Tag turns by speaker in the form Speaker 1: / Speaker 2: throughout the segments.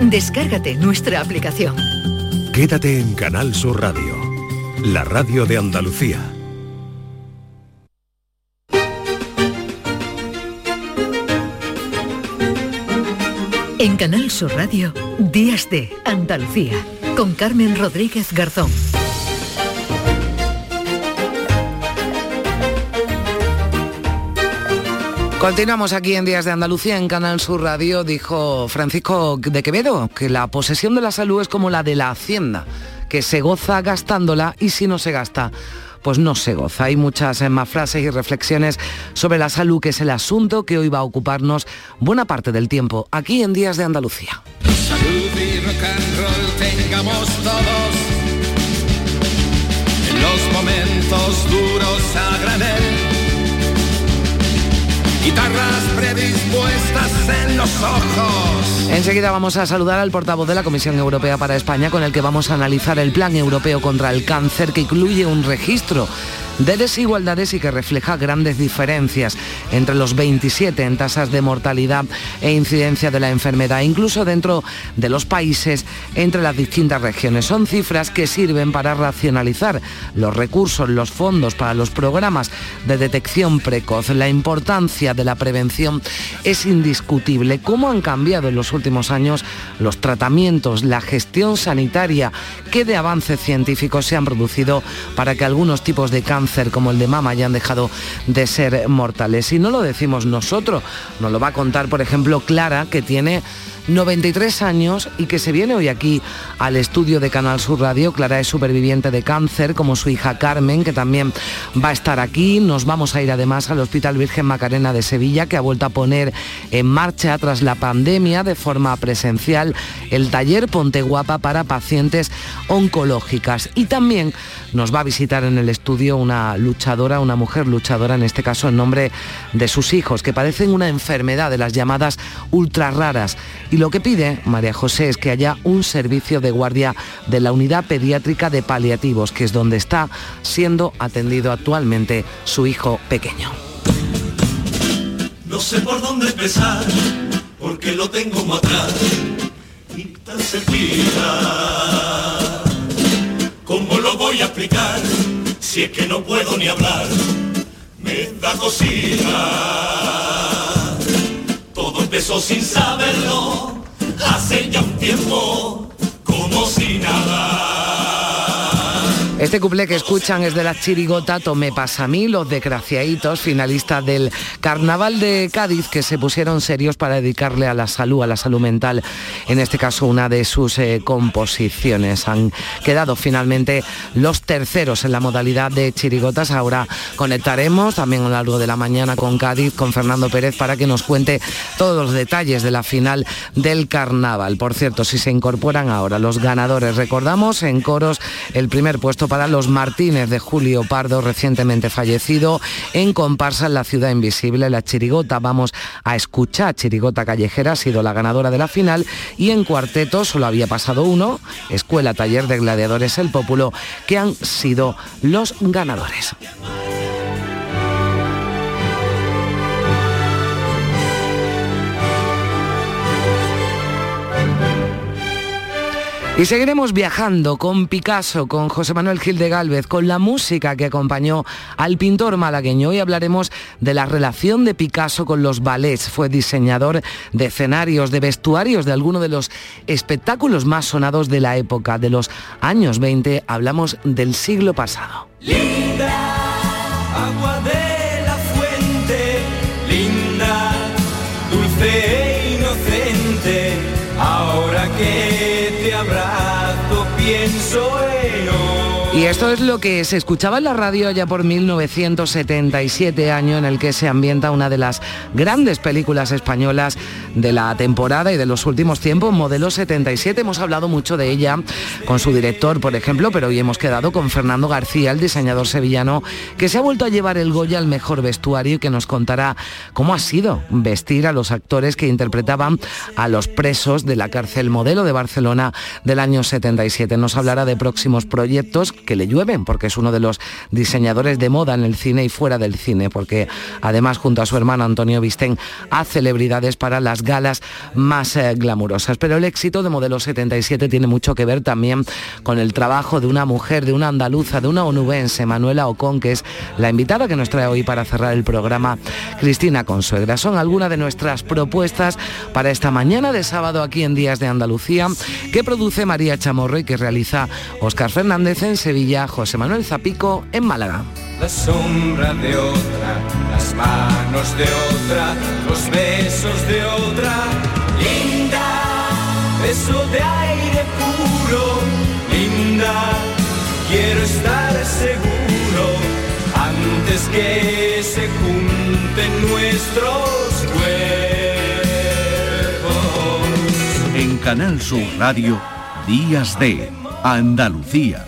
Speaker 1: Descárgate nuestra aplicación.
Speaker 2: Quédate en Canal Sur Radio, la radio de Andalucía.
Speaker 1: En Canal Sur Radio, Días de Andalucía, con Carmen Rodríguez Garzón.
Speaker 3: Continuamos aquí en Días de Andalucía en Canal Sur Radio. Dijo Francisco de Quevedo que la posesión de la salud es como la de la hacienda, que se goza gastándola y si no se gasta, pues no se goza. Hay muchas eh, más frases y reflexiones sobre la salud, que es el asunto que hoy va a ocuparnos buena parte del tiempo aquí en Días de Andalucía.
Speaker 4: Salud y rock and roll tengamos todos los momentos duros a guitarras en los ojos.
Speaker 3: Enseguida vamos a saludar al portavoz de la Comisión Europea para España con el que vamos a analizar el Plan Europeo contra el Cáncer que incluye un registro de desigualdades y que refleja grandes diferencias entre los 27 en tasas de mortalidad e incidencia de la enfermedad, incluso dentro de los países entre las distintas regiones. Son cifras que sirven para racionalizar los recursos, los fondos para los programas de detección precoz. La importancia de la prevención es indiscutible. ¿Cómo han cambiado en los últimos años los tratamientos, la gestión sanitaria? ¿Qué de avances científicos se han producido para que algunos tipos de cáncer como el de mama ya han dejado de ser mortales. Y no lo decimos nosotros, nos lo va a contar, por ejemplo, Clara, que tiene 93 años y que se viene hoy aquí al estudio de Canal Sur Radio. Clara es superviviente de cáncer, como su hija Carmen, que también va a estar aquí. Nos vamos a ir además al Hospital Virgen Macarena de Sevilla, que ha vuelto a poner en marcha tras la pandemia de forma presencial el taller Ponte Guapa para pacientes oncológicas. Y también nos va a visitar en el estudio una luchadora, una mujer luchadora, en este caso en nombre de sus hijos, que padecen una enfermedad de las llamadas ultra raras lo que pide María José es que haya un servicio de guardia de la unidad pediátrica de paliativos, que es donde está siendo atendido actualmente su hijo pequeño.
Speaker 5: No sé por dónde empezar, porque lo tengo muy atrás y tan cerquita. ¿Cómo lo voy a explicar si es que no puedo ni hablar? Me da cosita empezó sin saberlo, hace ya un tiempo, como si nada.
Speaker 3: Este cuplé que escuchan es de la chirigota Tomé pasa a mí, los desgraciaditos, finalistas del Carnaval de Cádiz, que se pusieron serios para dedicarle a la salud, a la salud mental, en este caso una de sus eh, composiciones. Han quedado finalmente los terceros en la modalidad de chirigotas. Ahora conectaremos también a lo largo de la mañana con Cádiz, con Fernando Pérez, para que nos cuente todos los detalles de la final del Carnaval. Por cierto, si se incorporan ahora los ganadores, recordamos en coros el primer puesto para los Martínez de Julio Pardo, recientemente fallecido, en comparsa en la ciudad invisible, la Chirigota. Vamos a escuchar, Chirigota Callejera ha sido la ganadora de la final y en cuarteto solo había pasado uno, Escuela Taller de Gladiadores El Pópulo, que han sido los ganadores. Y seguiremos viajando con Picasso, con José Manuel Gil de Galvez, con la música que acompañó al pintor malagueño. Hoy hablaremos de la relación de Picasso con los ballets. Fue diseñador de escenarios, de vestuarios de algunos de los espectáculos más sonados de la época, de los años 20. Hablamos del siglo pasado. Esto es lo que se escuchaba en la radio ya por 1977, año en el que se ambienta una de las grandes películas españolas de la temporada y de los últimos tiempos, Modelo 77. Hemos hablado mucho de ella con su director, por ejemplo, pero hoy hemos quedado con Fernando García, el diseñador sevillano, que se ha vuelto a llevar el Goya al mejor vestuario y que nos contará cómo ha sido vestir a los actores que interpretaban a los presos de la cárcel Modelo de Barcelona del año 77. Nos hablará de próximos proyectos que le llueven, porque es uno de los diseñadores de moda en el cine y fuera del cine, porque además junto a su hermano Antonio Vistén ha celebridades para las galas más eh, glamurosas. Pero el éxito de Modelo 77 tiene mucho que ver también con el trabajo de una mujer, de una andaluza, de una onubense, Manuela Ocon, que es la invitada que nos trae hoy para cerrar el programa, Cristina Consuegra. Son algunas de nuestras propuestas para esta mañana de sábado aquí en Días de Andalucía, que produce María Chamorro y que realiza Oscar Fernández en Sevilla, José Manuel Zapico en Málaga.
Speaker 4: La sombra de otra, las manos de otra, los besos de otra, linda, beso de aire puro, linda, quiero estar seguro antes que se junten nuestros cuerpos.
Speaker 6: En Canal Sur Radio, Días de Andalucía,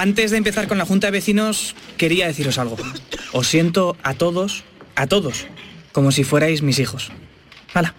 Speaker 7: Antes de empezar con la Junta de Vecinos, quería deciros algo. Os siento a todos, a todos, como si fuerais mis hijos. Hala,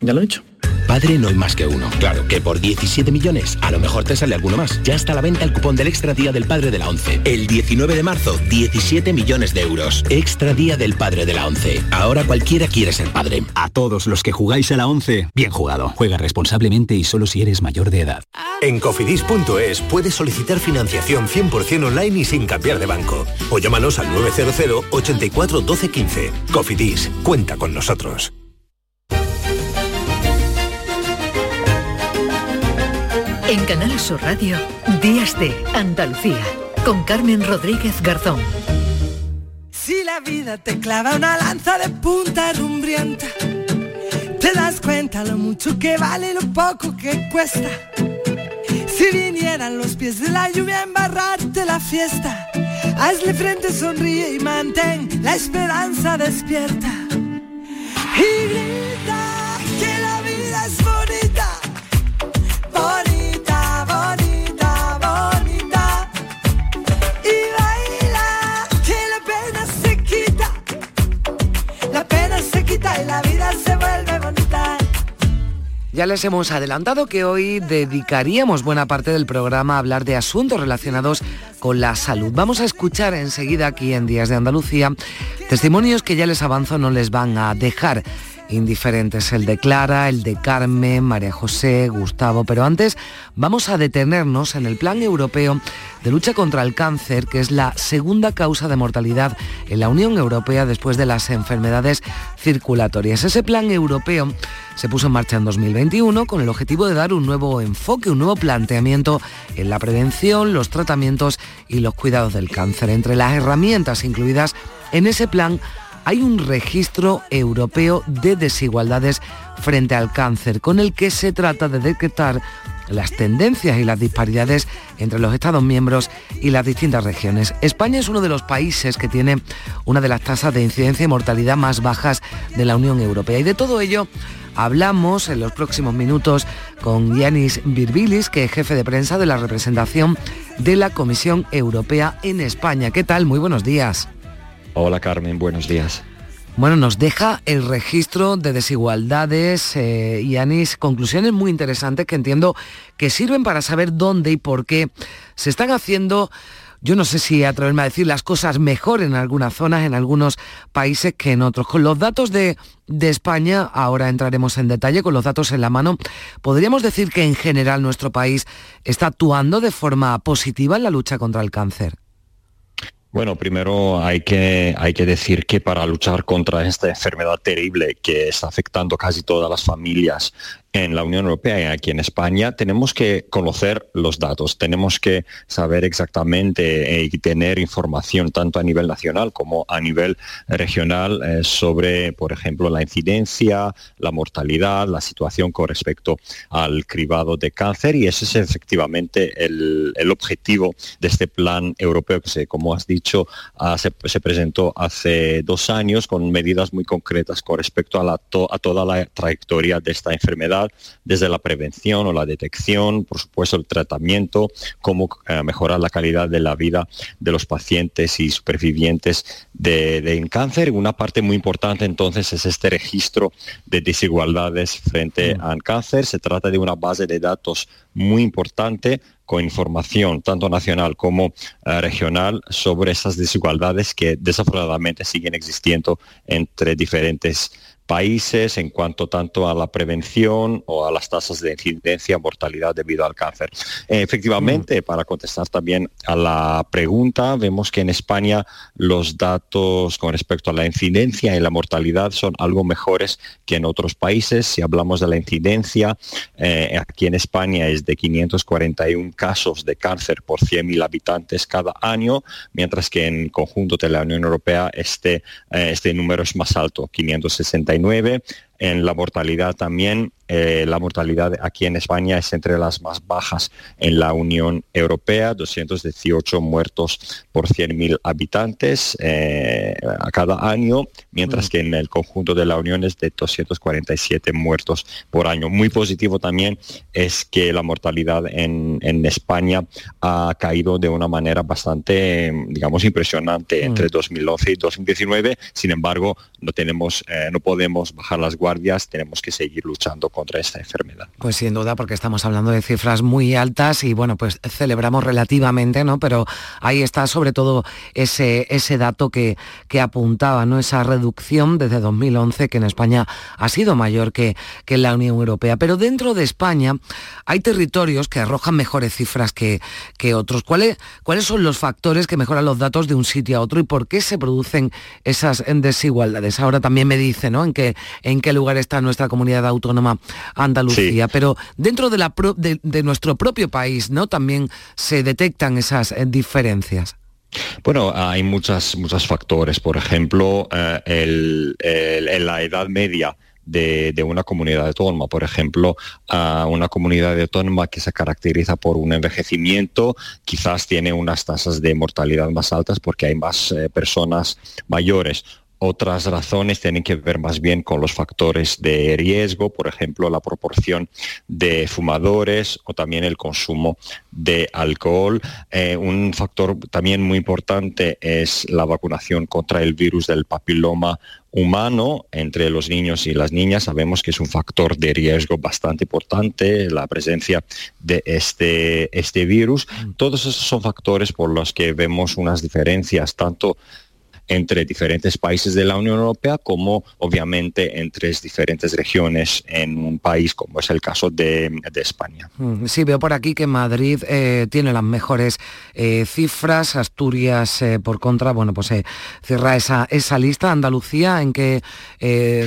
Speaker 7: ya lo he dicho.
Speaker 8: Padre no hay más que uno. Claro que por 17 millones a lo mejor te sale alguno más. Ya está a la venta el cupón del Extra Día del Padre de la ONCE. El 19 de marzo, 17 millones de euros. Extra Día del Padre de la ONCE. Ahora cualquiera quiere ser padre.
Speaker 9: A todos los que jugáis a la 11, bien jugado. Juega responsablemente y solo si eres mayor de edad.
Speaker 10: En cofidis.es puedes solicitar financiación 100% online y sin cambiar de banco. O llámanos al 900 84 12 15. Cofidis, cuenta con nosotros.
Speaker 1: En Canal Sur Radio, Días de Andalucía, con Carmen Rodríguez Garzón.
Speaker 11: Si la vida te clava una lanza de punta rumbrienta, te das cuenta lo mucho que vale y lo poco que cuesta. Si vinieran los pies de la lluvia a embarrarte la fiesta, hazle frente, sonríe y mantén la esperanza despierta. Y grita que la vida es bonita, bonita,
Speaker 3: Ya les hemos adelantado que hoy dedicaríamos buena parte del programa a hablar de asuntos relacionados con la salud. Vamos a escuchar enseguida aquí en Días de Andalucía testimonios que ya les avanzo no les van a dejar indiferentes. El de Clara, el de Carmen, María José, Gustavo. Pero antes vamos a detenernos en el Plan Europeo de Lucha contra el Cáncer, que es la segunda causa de mortalidad en la Unión Europea después de las enfermedades circulatorias. Ese plan europeo se puso en marcha en 2021 con el objetivo de dar un nuevo enfoque, un nuevo planteamiento en la prevención, los tratamientos y los cuidados del cáncer. Entre las herramientas incluidas en ese plan hay un registro europeo de desigualdades frente al cáncer, con el que se trata de detectar las tendencias y las disparidades entre los Estados miembros y las distintas regiones. España es uno de los países que tiene una de las tasas de incidencia y mortalidad más bajas de la Unión Europea. Y de todo ello hablamos en los próximos minutos con Yanis Virbilis, que es jefe de prensa de la representación de la Comisión Europea en España. ¿Qué tal? Muy buenos días.
Speaker 12: Hola Carmen, buenos días.
Speaker 3: Bueno, nos deja el registro de desigualdades eh, y Anis, conclusiones muy interesantes que entiendo que sirven para saber dónde y por qué se están haciendo, yo no sé si atreverme a decir las cosas mejor en algunas zonas, en algunos países que en otros. Con los datos de, de España, ahora entraremos en detalle, con los datos en la mano, podríamos decir que en general nuestro país está actuando de forma positiva en la lucha contra el cáncer.
Speaker 12: Bueno, primero hay que, hay que decir que para luchar contra esta enfermedad terrible que está afectando casi todas las familias en la Unión Europea y aquí en España, tenemos que conocer los datos, tenemos que saber exactamente y tener información tanto a nivel nacional como a nivel regional sobre, por ejemplo, la incidencia, la mortalidad, la situación con respecto al cribado de cáncer y ese es efectivamente el, objetivo de este plan europeo que, como has dicho, se, presentó hace dos años con medidas muy concretas con respecto a, la a toda la trayectoria de esta enfermedad, desde la prevención o la detección, por supuesto el tratamiento, cómo eh, mejorar la calidad de la vida de los pacientes y supervivientes de, de cáncer. Una parte muy importante entonces es este registro de desigualdades frente mm. al cáncer. Se trata de una base de datos muy importante con información tanto nacional como eh, regional sobre esas desigualdades que desafortunadamente siguen existiendo entre diferentes países en cuanto tanto a la prevención o a las tasas de incidencia mortalidad debido al cáncer. efectivamente, mm. para contestar también a la pregunta, vemos que en España los datos con respecto a la incidencia y la mortalidad son algo mejores que en otros países. Si hablamos de la incidencia, eh, aquí en España es de 541 casos de cáncer por 100.000 habitantes cada año, mientras que en conjunto de la Unión Europea este, eh, este número es más alto, 569 en la mortalidad también eh, la mortalidad aquí en España es entre las más bajas en la Unión Europea, 218 muertos por 100.000 habitantes eh, a cada año, mientras que en el conjunto de la Unión es de 247 muertos por año. Muy positivo también es que la mortalidad en, España ha caído de una manera bastante, digamos, impresionante mm. entre 2011 y 2019. Sin embargo, no tenemos, eh, no podemos bajar las guardias, tenemos que seguir luchando contra enfermedad.
Speaker 3: Pues sin duda, porque estamos hablando de cifras muy altas y bueno, pues celebramos relativamente, ¿no? Pero ahí está sobre todo ese, ese dato que, que apuntaba, ¿no? Esa reducción desde 2011 que en España ha sido mayor que, que en la Unión Europea. Pero dentro de España hay territorios que arrojan mejores cifras que, que otros. ¿Cuáles, ¿Cuáles son los factores que mejoran los datos de un sitio a otro y por qué se producen esas desigualdades? Ahora también me dice, ¿no? En qué, en qué lugar está nuestra comunidad autónoma Andalucía, pero dentro de, la de, nuestro propio país, ¿no? También se detectan esas eh, diferencias.
Speaker 12: Bueno, hay muchos muchos factores. Por ejemplo, eh, la edad media de, una comunidad autónoma. Por ejemplo, una comunidad autónoma que se caracteriza por un envejecimiento, quizás tiene unas tasas de mortalidad más altas porque hay más eh, personas mayores. Otras razones tienen que ver más bien con los factores de riesgo, por ejemplo, la proporción de fumadores o también el consumo de alcohol. Eh, un factor también muy importante es la vacunación contra el virus del papiloma humano entre los niños y las niñas. Sabemos que es un factor de riesgo bastante importante la presencia de este, este virus. Mm. Todos esos son factores por los que vemos unas diferencias tanto entre diferentes países de la Unión Europea como obviamente entre diferentes regiones en un país como es el caso de, España.
Speaker 3: Mm, sí, veo por aquí que Madrid eh, tiene las mejores eh, cifras, Asturias eh, por contra, bueno, pues cierra esa, esa lista, Andalucía, ¿en qué,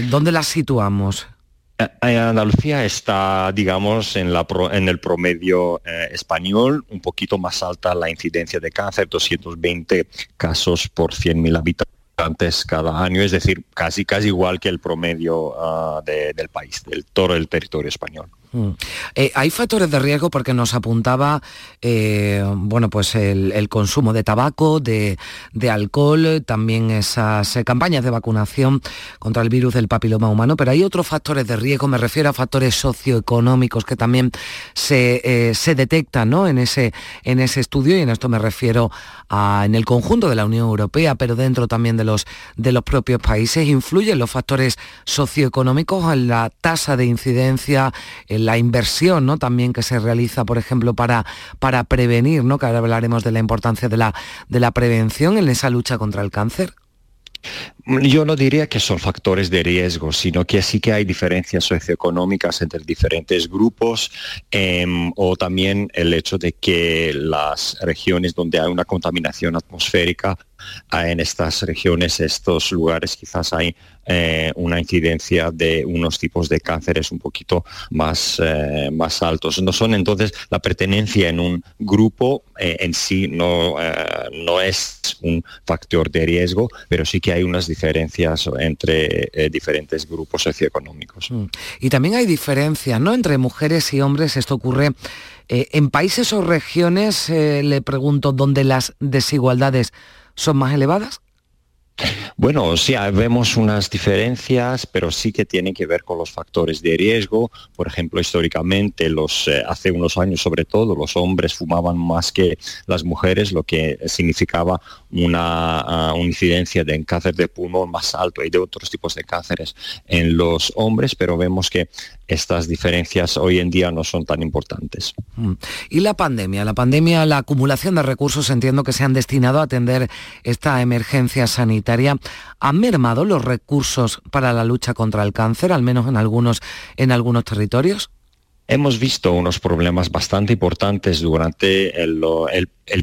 Speaker 3: dónde la situamos?
Speaker 12: Eh, Andalucía está, digamos, en, la en el promedio eh, español, un poquito más alta la incidencia de cáncer, 220 casos por 100.000 habitantes cada año, es decir, casi, casi igual que el promedio ah, del país, del todo el territorio español.
Speaker 3: Mm. Eh, hay factores de riesgo porque nos apuntaba eh, bueno, pues el, consumo de tabaco, de, alcohol, también esas eh, campañas de vacunación contra el virus del papiloma humano, pero hay otros factores de riesgo, me refiero a factores socioeconómicos que también se, detectan ¿no? en, ese, en ese estudio y en esto me refiero a, en el conjunto de la Unión Europea, pero dentro también de los, de los propios países. ¿Influyen los factores socioeconómicos en la tasa de incidencia, la inversión ¿no? también que se realiza, por ejemplo, para, para prevenir, ¿no? que ahora hablaremos de la importancia de la, de la prevención en esa lucha contra el cáncer.
Speaker 12: Yo no diría que son factores de riesgo, sino que sí que hay diferencias socioeconómicas entre diferentes grupos em, o también el hecho de que las regiones donde hay una contaminación atmosférica en estas regiones, estos lugares, quizás hay eh, una incidencia de unos tipos de cánceres un poquito más, eh, más altos. No son entonces la pertenencia en un grupo eh, en sí no, no es un factor de riesgo, pero sí que hay unas diferencias entre diferentes grupos socioeconómicos. Mm.
Speaker 3: Y también hay diferencias ¿no? entre mujeres y hombres. Esto ocurre en países o regiones, le pregunto, donde las desigualdades son más elevadas.
Speaker 12: Bueno, sí, vemos unas diferencias, pero sí que tienen que ver con los factores de riesgo. Por ejemplo, históricamente, eh, hace unos años sobre todo, los hombres fumaban más que las mujeres, lo que significaba una, ah, incidencia de cáncer de pulmón más alto y de otros tipos de cánceres en los hombres, pero vemos que estas diferencias hoy en día no son tan importantes.
Speaker 3: Mm. Y la pandemia, la pandemia, la acumulación de recursos, entiendo que se han destinado a atender esta emergencia sanitaria. ¿Han mermado los recursos para la lucha contra el cáncer, al menos en algunos, en algunos territorios?
Speaker 12: Hemos visto unos problemas bastante importantes durante el,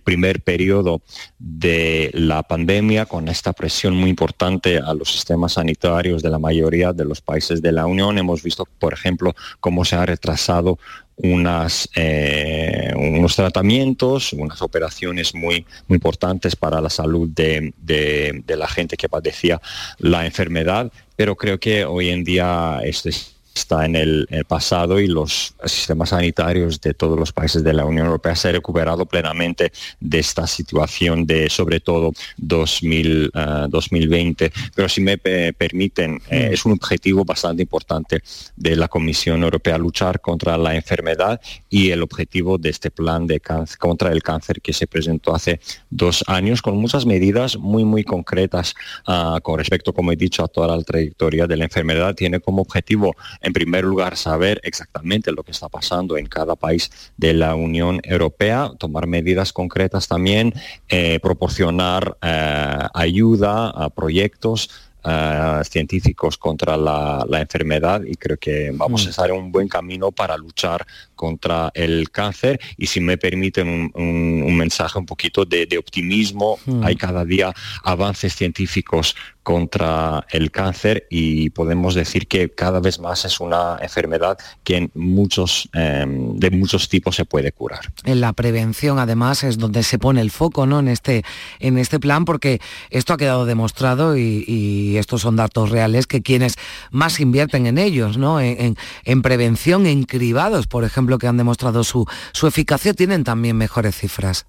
Speaker 12: primer periodo de la pandemia, con esta presión muy importante a los sistemas sanitarios de la mayoría de los países de la Unión. Hemos visto, por ejemplo, cómo se ha retrasado eh, unos tratamientos, unas operaciones muy, muy importantes para la salud de, de la gente que padecía la enfermedad, pero creo que hoy en día esto es está en el, pasado y los sistemas sanitarios de todos los países de la Unión Europea se han recuperado plenamente de esta situación de sobre todo 2000, 2020. Eh, Pero si me permiten, eh, mm. es un objetivo bastante importante de la Comisión Europea luchar contra la enfermedad y el objetivo de este plan de cáncer, contra el cáncer que se presentó hace dos años con muchas medidas muy muy concretas ah, con respecto, como he dicho, a toda la trayectoria de la enfermedad. Tiene como objetivo en primer lugar, saber exactamente lo que está pasando en cada país de la Unión Europea, tomar medidas concretas también, eh, proporcionar eh, ayuda a proyectos eh, científicos contra la, enfermedad y creo que vamos mm. a estar en un buen camino para luchar contra el cáncer y si me permiten un, mensaje un poquito de, optimismo, mm. hay cada día avances científicos contra el cáncer y podemos decir que cada vez más es una enfermedad que en muchos, em, de muchos tipos se puede curar.
Speaker 3: En la prevención además es donde se pone el foco ¿no? en, este, en este plan porque esto ha quedado demostrado y, estos son datos reales que quienes más invierten en ellos, ¿no? en, en, prevención, en cribados, por ejemplo, que han demostrado su, su eficacia, tienen también mejores cifras.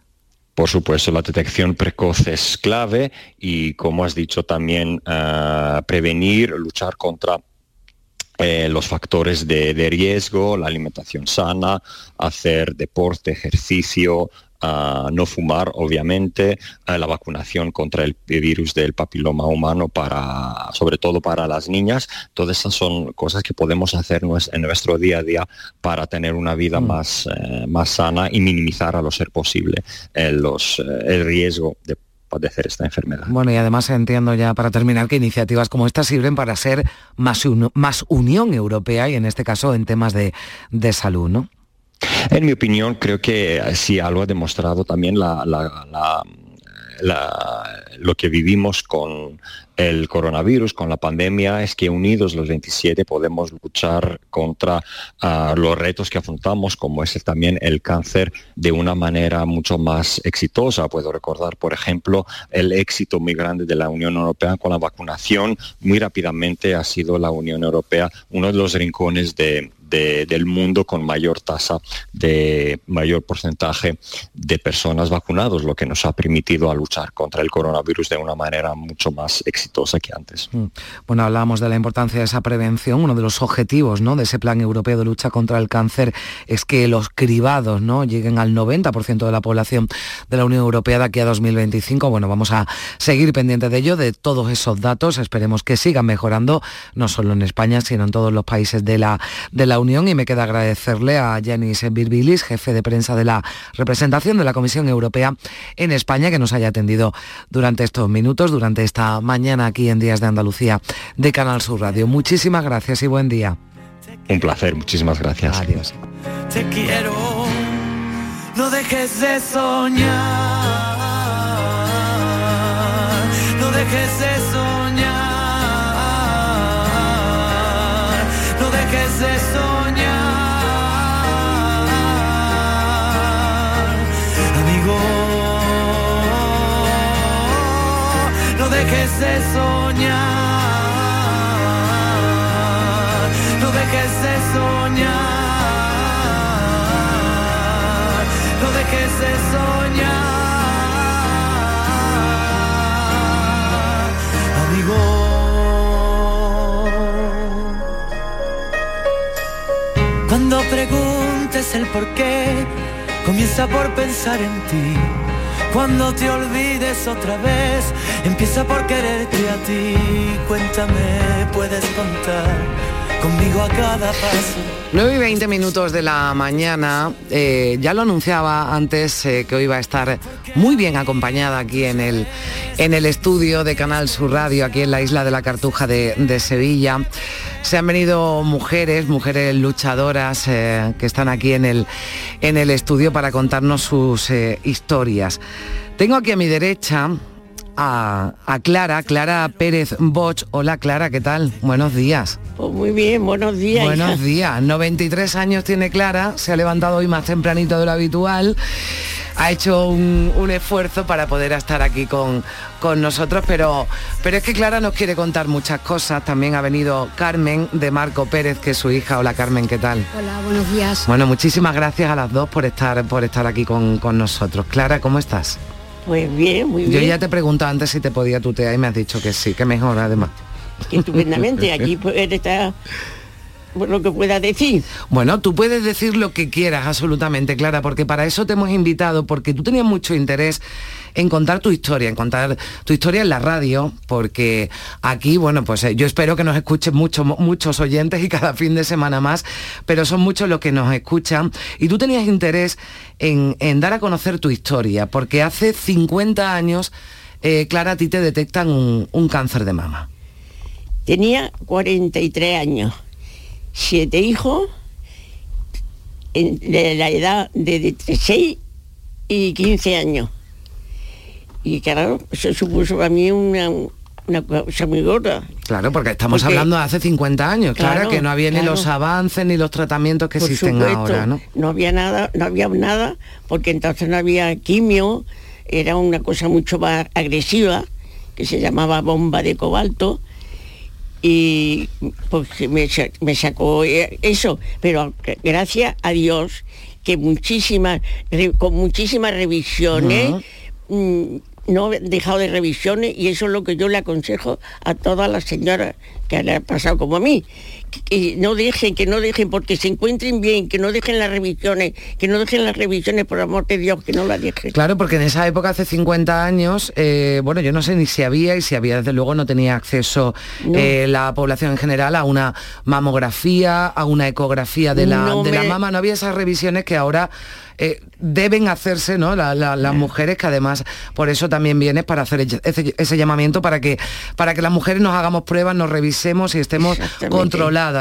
Speaker 12: Por supuesto, la detección precoz es clave y, como has dicho, también ah, prevenir, luchar contra eh, los factores de, riesgo, la alimentación sana, hacer deporte, ejercicio, no fumar, obviamente, la vacunación contra el virus del papiloma humano, para, sobre todo para las niñas. Todas esas son cosas que podemos hacer en nuestro día a día para tener una vida mm. más, eh, más sana y minimizar a lo ser posible eh, los, eh, el riesgo de padecer esta enfermedad.
Speaker 3: Bueno, y además entiendo ya para terminar que iniciativas como esta sirven para ser más, más Unión Europea y en este caso en temas de, de salud, ¿no?
Speaker 12: En mi opinión, creo que sí algo ha demostrado también lo que vivimos con el coronavirus, con la pandemia, es que unidos los 27 podemos luchar contra ah, los retos que afrontamos, como es también el cáncer, de una manera mucho más exitosa. Puedo recordar, por ejemplo, el éxito muy grande de la Unión Europea con la vacunación. Muy rápidamente ha sido la Unión Europea uno de los rincones de, del mundo con mayor tasa de mayor porcentaje de personas vacunados, lo que nos ha permitido a luchar contra el coronavirus de una manera mucho más exitosa que antes. Mm.
Speaker 3: Bueno, hablábamos de la importancia de esa prevención. Uno de los objetivos ¿no? de ese plan europeo de lucha contra el cáncer es que los cribados ¿no? lleguen al 90% de la población de la Unión Europea de aquí a 2025. Bueno, vamos a seguir pendientes de ello, de todos esos datos. Esperemos que sigan mejorando, no solo en España, sino en todos los países de la, de la Unión y me queda agradecerle a Yanis Birbilis, jefe de prensa de la representación de la Comisión Europea en España, que nos haya atendido durante estos minutos, durante esta mañana aquí en Días de Andalucía de Canal Sur Radio. Muchísimas gracias y buen día.
Speaker 12: Un placer, muchísimas gracias.
Speaker 3: Adiós.
Speaker 11: Te quiero, no dejes de soñar. dejes de soñar, dejes de soñar, no dejes de soñar, no dejes de soñar, amigo. Cuando preguntes el por qué, comienza por pensar en ti. Cuando te olvides otra vez, empieza por quererte a ti. Cuéntame, puedes contar conmigo a cada paso.
Speaker 3: 9 y 20 minutos de la mañana, eh, ya lo anunciaba antes eh, que hoy iba a estar muy bien acompañada aquí en el, en el estudio de Canal Sur Radio, aquí en la isla de la Cartuja de, Sevilla. Se han venido mujeres, mujeres luchadoras eh, que están aquí en el, en el estudio para contarnos sus historias. Tengo aquí a mi derecha a, a Clara, Clara Pérez Boch. Hola Clara, ¿qué tal? Buenos días.
Speaker 13: Pues muy bien, buenos días.
Speaker 3: Buenos
Speaker 13: hija.
Speaker 3: días. 93 años tiene Clara, se ha levantado hoy más tempranito de lo habitual. Ha hecho un, un esfuerzo para poder estar aquí con, con nosotros, pero, pero es que Clara nos quiere contar muchas cosas. También ha venido Carmen de Marco Pérez, que es su hija. Hola Carmen, ¿qué tal?
Speaker 14: Hola, buenos días.
Speaker 3: Bueno, muchísimas gracias a las dos por estar, por estar aquí con, con nosotros. Clara, ¿cómo estás?
Speaker 13: Pues bien, muy
Speaker 3: Yo
Speaker 13: bien.
Speaker 3: ya te preguntaba antes si te podía tutear y me has dicho que sí, que mejor además.
Speaker 13: Estupendamente, aquí pues está lo que pueda decir.
Speaker 3: Bueno, tú puedes decir lo que quieras, absolutamente, Clara, porque para eso te hemos invitado, porque tú tenías mucho interés en contar tu historia, en contar tu historia en la radio, porque aquí, bueno, pues eh, yo espero que nos escuchen muchos, muchos oyentes y cada fin de semana más, pero son muchos los que nos escuchan. Y tú tenías interés en, dar a conocer tu historia, porque hace 50 años, eh, Clara, a ti te detectan un, cáncer de mama.
Speaker 13: Tenía 43 años, siete hijos, de la edad de, de 6 y 15 años. Y claro, eso supuso para mí una, una cosa muy gorda.
Speaker 3: Claro, porque estamos
Speaker 13: Porque-
Speaker 3: hablando de hace 50 años, claro,
Speaker 13: Claro,
Speaker 3: que no había ni los avances ni los tratamientos que
Speaker 13: Por
Speaker 3: existen
Speaker 13: supuesto,
Speaker 3: ahora, ¿no?
Speaker 13: No había nada, no había nada, porque entonces no había quimio, era una cosa mucho más agresiva, que se llamaba bomba de cobalto, y pues me, me sacó eh, eso, pero gracias a Dios que muchísimas, con muchísimas revisiones, no he dejado de revisiones y eso es lo que yo le aconsejo a todas las señoras que le ha pasado como a mí. Que, no dejen, que no dejen, porque se encuentren bien, que no dejen las revisiones, que no dejen las revisiones, por amor de Dios, que no las dejen.
Speaker 3: Claro, porque en esa época, hace 50 años, eh, bueno, yo no sé ni si había y si había, desde luego no tenía acceso
Speaker 13: No.
Speaker 3: eh, la población en general a una mamografía, a una ecografía de la,
Speaker 13: No
Speaker 3: de la mama, no había esas revisiones que ahora eh, deben hacerse, ¿no? La- la- las mujeres, que además por eso también vienes para hacer ese, ese llamamiento para que, para que las mujeres nos hagamos pruebas, nos revisemos y estemos
Speaker 13: Exactamente.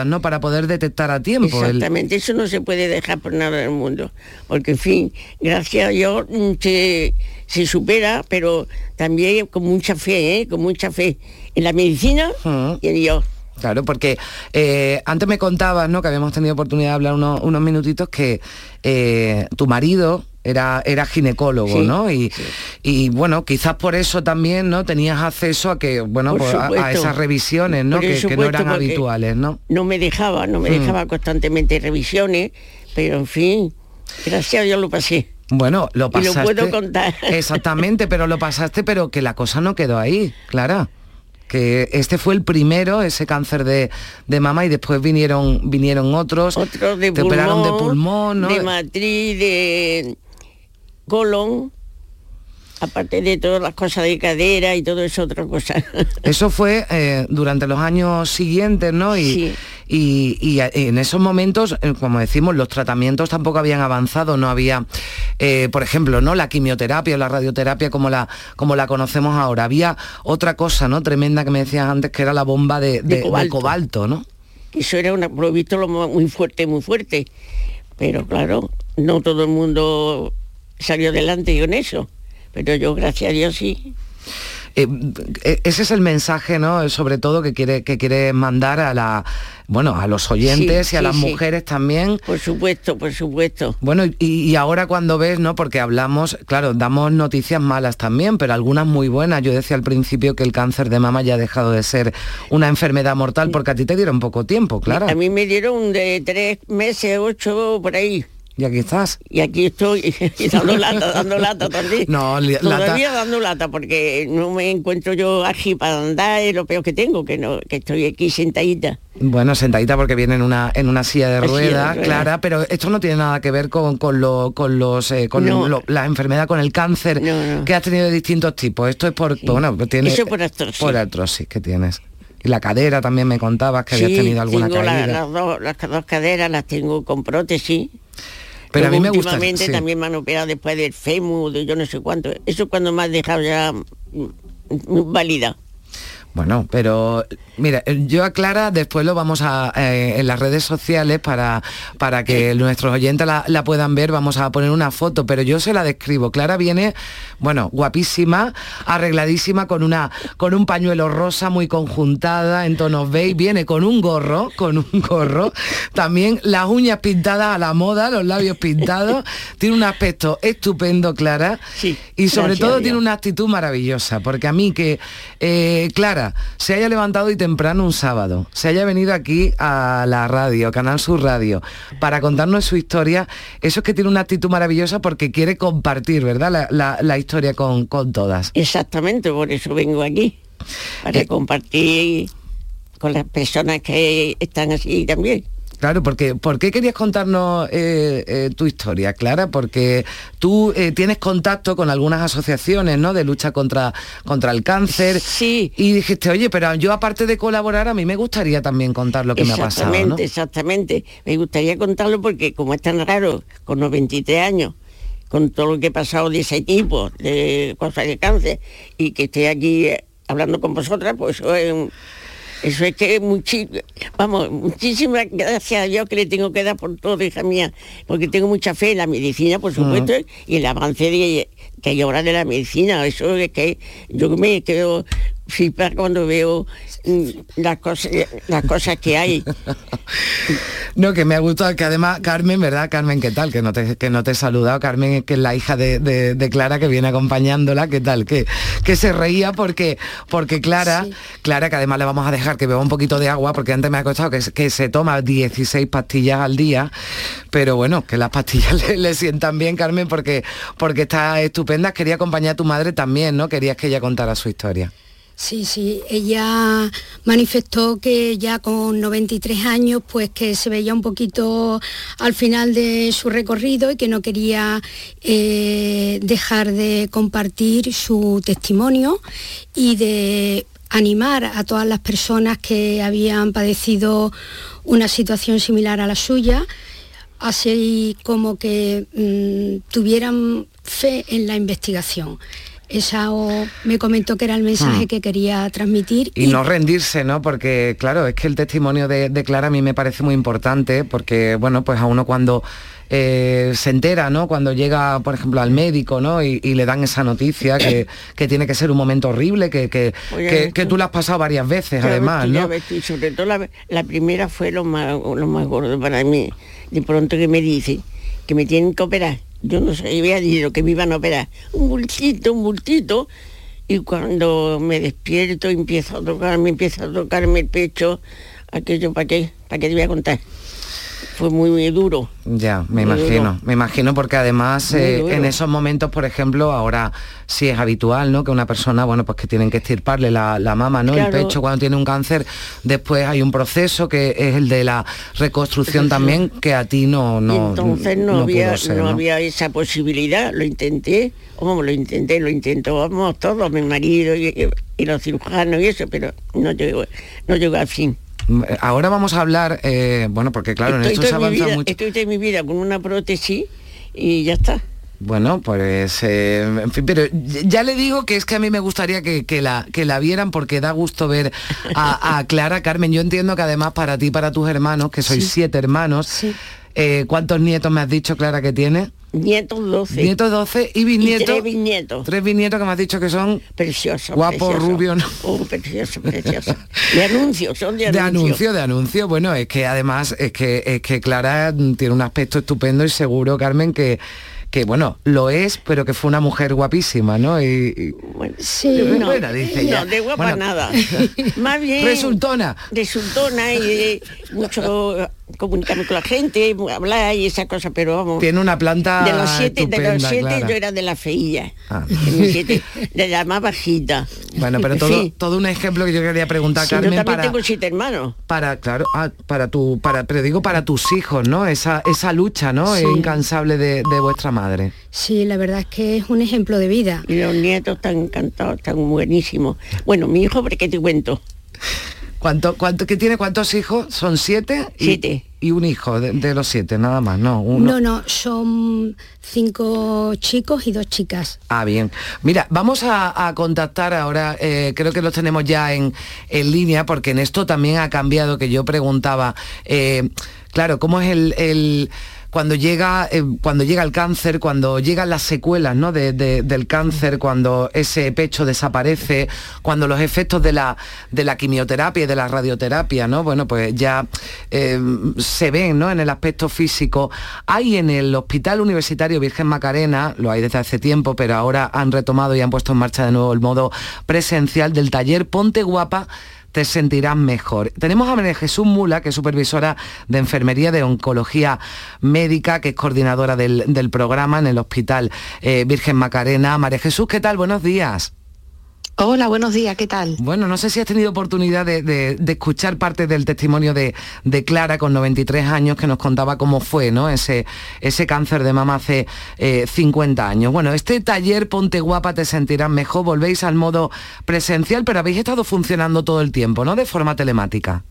Speaker 3: ¿No? Para poder detectar a tiempo. el-
Speaker 13: Exactamente, eso no se puede dejar por nada del mundo, porque en fin, gracias a Dios mm, se, se supera, pero también con mucha fe, ¿eh? con mucha fe en la medicina y en Dios.
Speaker 3: Claro, porque eh, antes me contabas, ¿no? Que habíamos tenido oportunidad de hablar unos, unos minutitos que eh, tu marido era, era ginecólogo,
Speaker 13: Sí,
Speaker 3: ¿no? Y, y, bueno, quizás por eso también, ¿no? Tenías acceso a que, bueno,
Speaker 13: Por
Speaker 3: pues, a- a,
Speaker 13: supuesto.
Speaker 3: esas revisiones, ¿no?
Speaker 13: Por
Speaker 3: Que, que no
Speaker 13: supuesto,
Speaker 3: eran habituales, ¿no?
Speaker 13: No me dejaba, no me
Speaker 3: Mm.
Speaker 13: dejaba constantemente revisiones, pero en fin, gracias a Dios lo pasé.
Speaker 3: Bueno, lo
Speaker 13: Y lo
Speaker 3: pasaste.
Speaker 13: puedo contar.
Speaker 3: Exactamente, pero lo pasaste, pero que la cosa no quedó ahí, Clara. Que este fue el primero, ese cáncer de, de mama, y después vinieron, vinieron otros.
Speaker 13: Otros de
Speaker 3: te
Speaker 13: pulmón,
Speaker 3: operaron de pulmón, ¿no?
Speaker 13: de matriz, de colon, aparte de todas las cosas de cadera y todo eso otra cosa.
Speaker 3: Eso fue eh, durante los años siguientes, ¿no? Y,
Speaker 13: Sí.
Speaker 3: y- y en esos momentos, eh, como decimos, los tratamientos tampoco habían avanzado, no había, eh, por ejemplo, ¿no? La quimioterapia o la radioterapia como la, como la conocemos ahora. Había otra cosa, ¿no? Tremenda que me decías antes, que era la bomba de, de- de
Speaker 13: cobalto.
Speaker 3: cobalto, ¿no?
Speaker 13: Eso era una, lo visto lo mo- muy fuerte, muy fuerte. Pero claro, no todo el mundo salió adelante con eso. Pero yo, gracias a Dios, sí.
Speaker 3: eh, eh, ese es el mensaje, ¿no? Sobre todo que quiere, que quiere mandar a la bueno, a los oyentes
Speaker 13: Sí,
Speaker 3: y a
Speaker 13: sí,
Speaker 3: las
Speaker 13: sí.
Speaker 3: mujeres también.
Speaker 13: Por supuesto, por supuesto.
Speaker 3: Bueno, y, y ahora cuando ves, ¿no? Porque hablamos, claro, damos noticias malas también, pero algunas muy buenas. Yo decía al principio que el cáncer de mama ya ha dejado de ser una enfermedad mortal porque a ti te dieron poco tiempo, claro.
Speaker 13: A mí me dieron de tres meses, ocho, por ahí.
Speaker 3: Y aquí estás.
Speaker 13: Y aquí estoy y dando lata, dando lata todavía.
Speaker 3: No, li-
Speaker 13: todavía
Speaker 3: lata-
Speaker 13: dando lata porque no me encuentro yo aquí para andar, es lo peor que tengo, que no, que estoy aquí sentadita.
Speaker 3: Bueno, sentadita porque viene en una, en una silla de ruedas. Clara, pero esto no tiene nada que ver con, con, lo- con los eh, con
Speaker 13: No.
Speaker 3: lo- la enfermedad, con el cáncer que has tenido de distintos tipos. Esto es por, bueno, pues tiene,
Speaker 13: Eso por artrosis.
Speaker 3: Por artrosis que tienes. Y la cadera también me contabas que habías
Speaker 13: Sí,
Speaker 3: tenido alguna
Speaker 13: tengo la- las, dos, las dos caderas las tengo con prótesis.
Speaker 3: Pero a mí me gusta,
Speaker 13: últimamente
Speaker 3: sí.
Speaker 13: también me han operado después del fémur, de yo no sé cuánto. Eso cuando me has dejado ya mm, mm, válida.
Speaker 3: Bueno, pero mira, yo a Clara después lo vamos a eh, en las redes sociales para, para que nuestros oyentes la, la puedan ver, vamos a poner una foto, pero yo se la describo. Clara viene, bueno, guapísima, arregladísima, con una, con un pañuelo rosa muy conjuntada, en tonos beige, viene con un gorro, con un gorro, también las uñas pintadas a la moda, los labios pintados, tiene un aspecto estupendo, Clara, y sobre todo tiene una actitud maravillosa, porque a mí que eh, Clara se haya levantado y temprano un sábado, se haya venido aquí a la radio, Canal Sur Radio, para contarnos su historia, eso es que tiene una actitud maravillosa porque quiere compartir, ¿verdad? La, la- la historia con, con todas.
Speaker 13: Exactamente, por eso vengo aquí, para compartir con las personas que están así también.
Speaker 3: Claro, porque ¿por qué querías contarnos eh, eh, tu historia, Clara? Porque tú eh, tienes contacto con algunas asociaciones, ¿no? De lucha contra, contra el cáncer.
Speaker 13: Sí.
Speaker 3: Y dijiste, oye, pero yo aparte de colaborar, a mí me gustaría también contar lo que me ha pasado,
Speaker 13: exactamente,
Speaker 3: ¿no?
Speaker 13: exactamente. Me gustaría contarlo porque como es tan raro, con los 23 años, con todo lo que he pasado de ese tipo, de cosas de cáncer, y que esté aquí hablando con vosotras, pues eso es, un- eso es que muchi- vamos, muchísimas gracias a Dios que le tengo que dar por todo, hija mía, porque tengo mucha fe en la medicina, por supuesto, y el avance de, que hay ahora de la medicina. Eso es que yo me quedo flipar cuando veo mm, las cosas, las cosas que hay.
Speaker 3: No, que me ha gustado, que además Carmen, ¿verdad? Carmen, ¿qué tal? Que no te, que no te he saludado. Carmen, que es la hija de, de- de Clara, que viene acompañándola, ¿qué tal? Que, que se reía porque, porque Clara, Clara, que además le vamos a dejar que beba un poquito de agua, porque antes me ha costado que, se- que se toma 16 pastillas al día, pero bueno, que las pastillas le, le sientan bien, Carmen, porque, porque está estupenda. Quería acompañar a tu madre también, ¿no? Querías que ella contara su historia.
Speaker 14: Sí, sí, ella manifestó que ya con 93 años, pues que se veía un poquito al final de su recorrido y que no quería eh, dejar de compartir su testimonio y de animar a todas las personas que habían padecido una situación similar a la suya, así como que mm, tuvieran fe en la investigación. Esa o- me comentó que era el mensaje
Speaker 3: Hmm.
Speaker 14: que quería transmitir
Speaker 3: Y no rendirse, ¿no? Porque, claro, es que el testimonio de, de Clara a mí me parece muy importante, porque, bueno, pues a uno cuando eh, se entera, ¿no? Cuando llega, por ejemplo, al médico, ¿no? Y, y le dan esa noticia que, que tiene que ser un momento horrible, que, que,
Speaker 13: Oye,
Speaker 3: que- que tú la has pasado varias veces, además, ¿no?
Speaker 13: y sobre todo la, la primera fue lo más, lo más gordo para mí. De pronto que me dice que me tienen que operar. Yo no sabía ni lo que me iban a operar. Un bultito, un bultito. Y cuando me despierto empiezo a tocarme, empieza a tocarme el pecho, aquello para qué, para qué te voy a contar. Fue muy, muy duro.
Speaker 3: Ya, me
Speaker 13: Muy
Speaker 3: imagino,
Speaker 13: duro.
Speaker 3: me imagino porque además eh, en esos momentos, por ejemplo, ahora sí es habitual, ¿no? Que una persona, bueno, pues que tienen que estirparle la, la mama, ¿no?
Speaker 13: Claro.
Speaker 3: El pecho cuando tiene un cáncer, después hay un proceso que es el de la reconstrucción también, que a ti no,
Speaker 13: Y
Speaker 3: no,
Speaker 13: entonces no,
Speaker 3: no
Speaker 13: había,
Speaker 3: ser,
Speaker 13: no
Speaker 3: ¿no?
Speaker 13: había esa posibilidad, lo intenté, vamos, lo intenté, lo intentamos todos, mi marido y, y los cirujanos y eso, pero no llegó, no llegó al fin.
Speaker 3: Ahora vamos a hablar, eh, bueno, porque claro, en esto se avanza
Speaker 13: vida,
Speaker 3: mucho.
Speaker 13: estoy toda mi vida con una prótesis y ya está.
Speaker 3: Bueno, pues, eh, en fin, pero ya le digo que es que a mí me gustaría que, que la, que la vieran porque da gusto ver a, a Clara Carmen. Yo entiendo que además para ti, para tus hermanos, que sois siete hermanos, eh, ¿cuántos nietos me has dicho, Clara, que tiene?
Speaker 13: Nietos 12.
Speaker 3: Nietos 12 y bisnietos.
Speaker 13: tres bisnietos.
Speaker 3: Tres bisnietos que me has dicho que son
Speaker 13: preciosos.
Speaker 3: Guapos, rubios, ¿no?
Speaker 13: Oh, precioso, precioso. De anuncio, son de
Speaker 3: De
Speaker 13: anuncio.
Speaker 3: anuncio, de anuncio. Bueno, es que además es que es que Clara tiene un aspecto estupendo y seguro, Carmen, que que bueno, lo es, pero que fue una mujer guapísima, ¿no? Y,
Speaker 14: sí,
Speaker 13: no,
Speaker 3: bueno, dice
Speaker 13: no, de guapa
Speaker 3: Bueno,
Speaker 13: nada. Más bien.
Speaker 3: Resultona.
Speaker 13: Resultona y eh, mucho comunicarme con la gente, hablar y esa cosa, pero vamos.
Speaker 3: Tiene una planta
Speaker 13: De los siete, de los siete
Speaker 3: Clara.
Speaker 13: yo era de la feilla.
Speaker 3: Ah.
Speaker 13: De siete, de la más bajita.
Speaker 3: Bueno, pero todo,
Speaker 13: Sí.
Speaker 3: todo un ejemplo que yo quería preguntar,
Speaker 13: Sí, yo
Speaker 3: Carmen,
Speaker 13: también
Speaker 3: para,
Speaker 13: tengo siete hermanos.
Speaker 3: para, claro, ah, para tu, para, pero digo para tus hijos, ¿no? Esa, esa lucha, ¿no?
Speaker 14: Sí.
Speaker 3: Incansable de, de vuestra madre.
Speaker 14: Sí, la verdad es que es un ejemplo de vida.
Speaker 13: Y los nietos están encantados, están buenísimos. Bueno, mi hijo, ¿por qué te cuento?
Speaker 3: ¿Cuánto, cuánto, que tiene cuántos hijos? ¿Son siete? Y-
Speaker 13: Siete.
Speaker 3: Y, un hijo de, de los siete, nada más, ¿no? Uno.
Speaker 14: No, no, son cinco chicos y dos chicas.
Speaker 3: Ah, bien. Mira, vamos a, a contactar ahora, eh, creo que los tenemos ya en, en línea, porque en esto también ha cambiado, que yo preguntaba, eh, claro, ¿cómo es el... el- cuando llega, eh, cuando llega el cáncer, cuando llegan las secuelas ¿no? de- de- del cáncer, cuando ese pecho desaparece, cuando los efectos de la, de la quimioterapia y de la radioterapia, ¿no? Bueno, pues ya eh, se ven ¿no? en el aspecto físico. Hay en el Hospital Universitario Virgen Macarena, lo hay desde hace tiempo, pero ahora han retomado y han puesto en marcha de nuevo el modo presencial del taller Ponte Guapa te sentirás mejor. Tenemos a María Jesús Mula, que es supervisora de enfermería de oncología médica, que es coordinadora del, programa en el Hospital eh, Virgen Macarena. María Jesús, ¿qué tal? Buenos días.
Speaker 15: Hola, buenos días, ¿qué tal?
Speaker 3: Bueno, no sé si has tenido oportunidad de, de- de escuchar parte del testimonio de, de Clara con 93 años que nos contaba cómo fue ¿no? ese, ese cáncer de mama hace eh, 50 años. Bueno, este taller Ponte Guapa te sentirás mejor, volvéis al modo presencial, pero habéis estado funcionando todo el tiempo, ¿no? De forma telemática.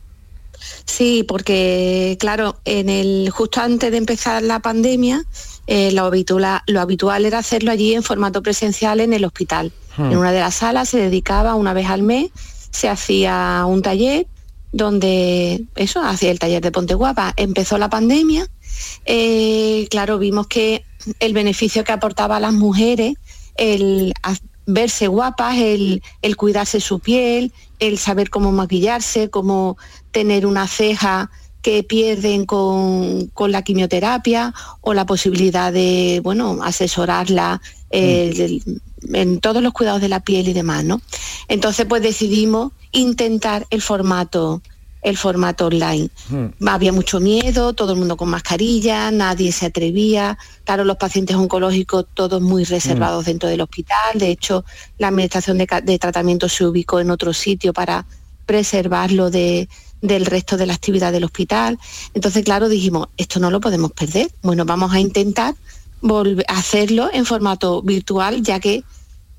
Speaker 15: Sí, porque claro, en el justo antes de empezar la pandemia, eh, lo, habitual, lo habitual era hacerlo allí en formato presencial en el hospital.
Speaker 16: Hmm.
Speaker 15: En una de las salas se dedicaba una vez al mes, se hacía un taller donde eso, hacía el taller de Ponte Guapa. Empezó la pandemia, eh, claro, vimos que el beneficio que aportaba a las mujeres, el verse guapas, el, el cuidarse su piel, el saber cómo maquillarse, cómo tener una ceja que pierden con, con la quimioterapia o la posibilidad de, bueno, asesorarla eh, del- en todos los cuidados de la piel y demás, ¿no? Entonces, pues decidimos intentar el formato el formato online. Había mucho miedo, todo el mundo con mascarilla, nadie se atrevía. Claro, los pacientes oncológicos todos muy reservados dentro del hospital. De hecho, la administración de, de tratamiento se ubicó en otro sitio para preservarlo de- del resto de la actividad del hospital. Entonces, claro, dijimos, esto no lo podemos perder. Bueno, vamos a intentar volver a hacerlo en formato virtual, ya que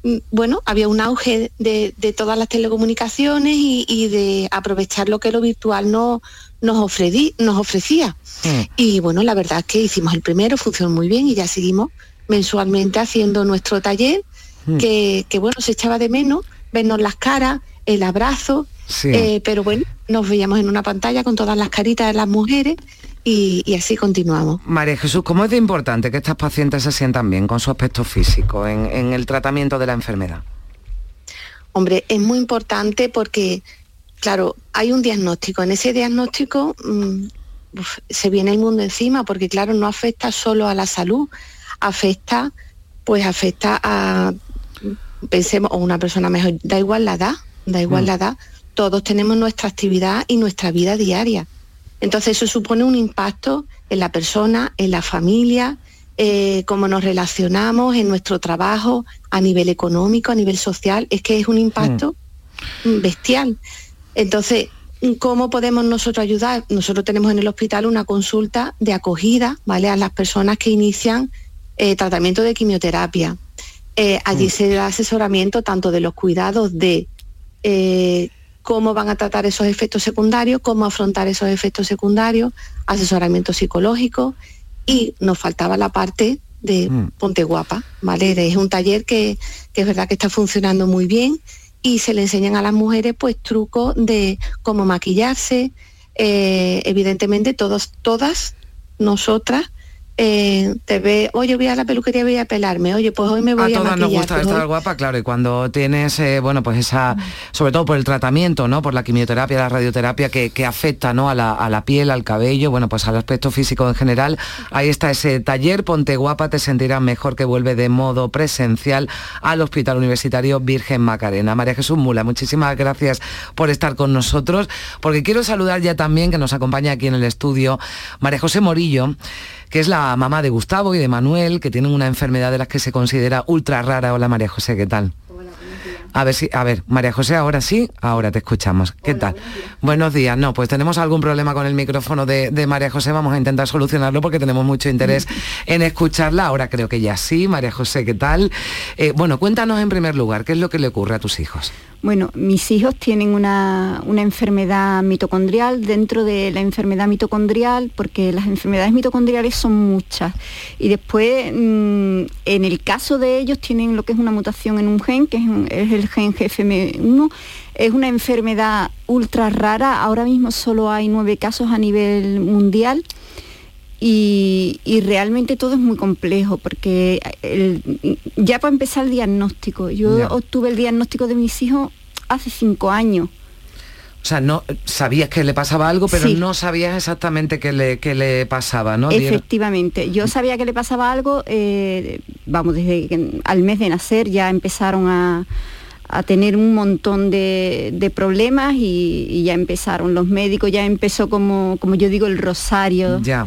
Speaker 15: mm, bueno, había un auge de, de todas las telecomunicaciones y, y de aprovechar lo que lo virtual no, nos, ofrecí- nos ofrecía. Y bueno, la verdad es que hicimos el primero, funcionó muy bien y ya seguimos mensualmente haciendo nuestro taller,
Speaker 3: Mm.
Speaker 15: que, que, bueno, se echaba de menos, vernos las caras, el abrazo,
Speaker 3: Sí.
Speaker 15: eh, pero bueno, nos veíamos en una pantalla con todas las caritas de las mujeres y, y así continuamos.
Speaker 3: María Jesús, ¿cómo es de importante que estas pacientes se sientan bien con su aspecto físico en, en el tratamiento de la enfermedad?
Speaker 15: Hombre, es muy importante porque, claro, hay un diagnóstico. En ese diagnóstico mm, se viene el mundo encima porque, claro, no afecta solo a la salud, afecta, pues afecta a, pensemos, o una persona mejor, da igual la edad, da igual
Speaker 16: Mm.
Speaker 15: la edad, todos tenemos nuestra actividad y nuestra vida diaria. Entonces eso supone un impacto en la persona, en la familia, eh, cómo nos relacionamos, en nuestro trabajo, a nivel económico, a nivel social. Es que es un impacto mm, bestial. Entonces, ¿cómo podemos nosotros ayudar? Nosotros tenemos en el hospital una consulta de acogida, ¿vale? A las personas que inician eh, tratamiento de quimioterapia. Eh, allí se da asesoramiento tanto de los cuidados de eh, cómo van a tratar esos efectos secundarios, cómo afrontar esos efectos secundarios, asesoramiento psicológico y nos faltaba la parte de Ponte Guapa, ¿vale? Es un taller que, que es verdad que está funcionando muy bien y se le enseñan a las mujeres pues trucos de cómo maquillarse, eh, evidentemente todos, todas nosotras eh, te ve, oye, voy a la peluquería, voy a pelarme, oye, pues hoy me voy a,
Speaker 3: a todas nos gusta
Speaker 15: pues
Speaker 3: estar
Speaker 15: hoy-
Speaker 3: guapa, claro, y cuando tienes, eh, bueno, pues esa, sobre todo por el tratamiento, ¿no? Por la quimioterapia, la radioterapia que, que afecta, ¿no? A la, a la piel, al cabello, bueno, pues al aspecto físico en general. Ahí está ese taller, ponte guapa, te sentirás mejor que vuelve de modo presencial al Hospital Universitario Virgen Macarena. María Jesús Mula, muchísimas gracias por estar con nosotros, porque quiero saludar ya también que nos acompaña aquí en el estudio María José Morillo que es la mamá de Gustavo y de Manuel, que tienen una enfermedad de las que se considera ultra rara. Hola María José, ¿qué tal? A ver si, a ver, María José, ahora sí, ahora te escuchamos. ¿Qué tal? Buenos días. No, pues tenemos algún problema con el micrófono de, de María José. Vamos a intentar solucionarlo porque tenemos mucho interés en escucharla. Ahora creo que ya sí. María José, ¿qué tal? Eh, bueno, cuéntanos en primer lugar, ¿qué es lo que le ocurre a tus hijos?
Speaker 16: Bueno, mis hijos tienen una, una enfermedad mitocondrial dentro de la enfermedad mitocondrial, porque las enfermedades mitocondriales son muchas. Y después, mm, en el caso de ellos, tienen lo que es una mutación en un gen, que es, es el gen GFM1. Es una enfermedad ultra rara. Ahora mismo solo hay nueve casos a nivel mundial. Y, y realmente todo es muy complejo porque el- ya para empezar el diagnóstico, yo
Speaker 3: Ya.
Speaker 16: obtuve el diagnóstico de mis hijos hace cinco años.
Speaker 3: O sea, no sabías que le pasaba algo, pero
Speaker 16: Sí.
Speaker 3: no sabías exactamente qué le, qué le pasaba, ¿no?
Speaker 16: Efectivamente, yo sabía que le pasaba algo, eh, vamos, desde que al mes de nacer ya empezaron a, a tener un montón de, de problemas y, y ya empezaron los médicos, ya empezó como, como yo digo, el rosario.
Speaker 3: Ya,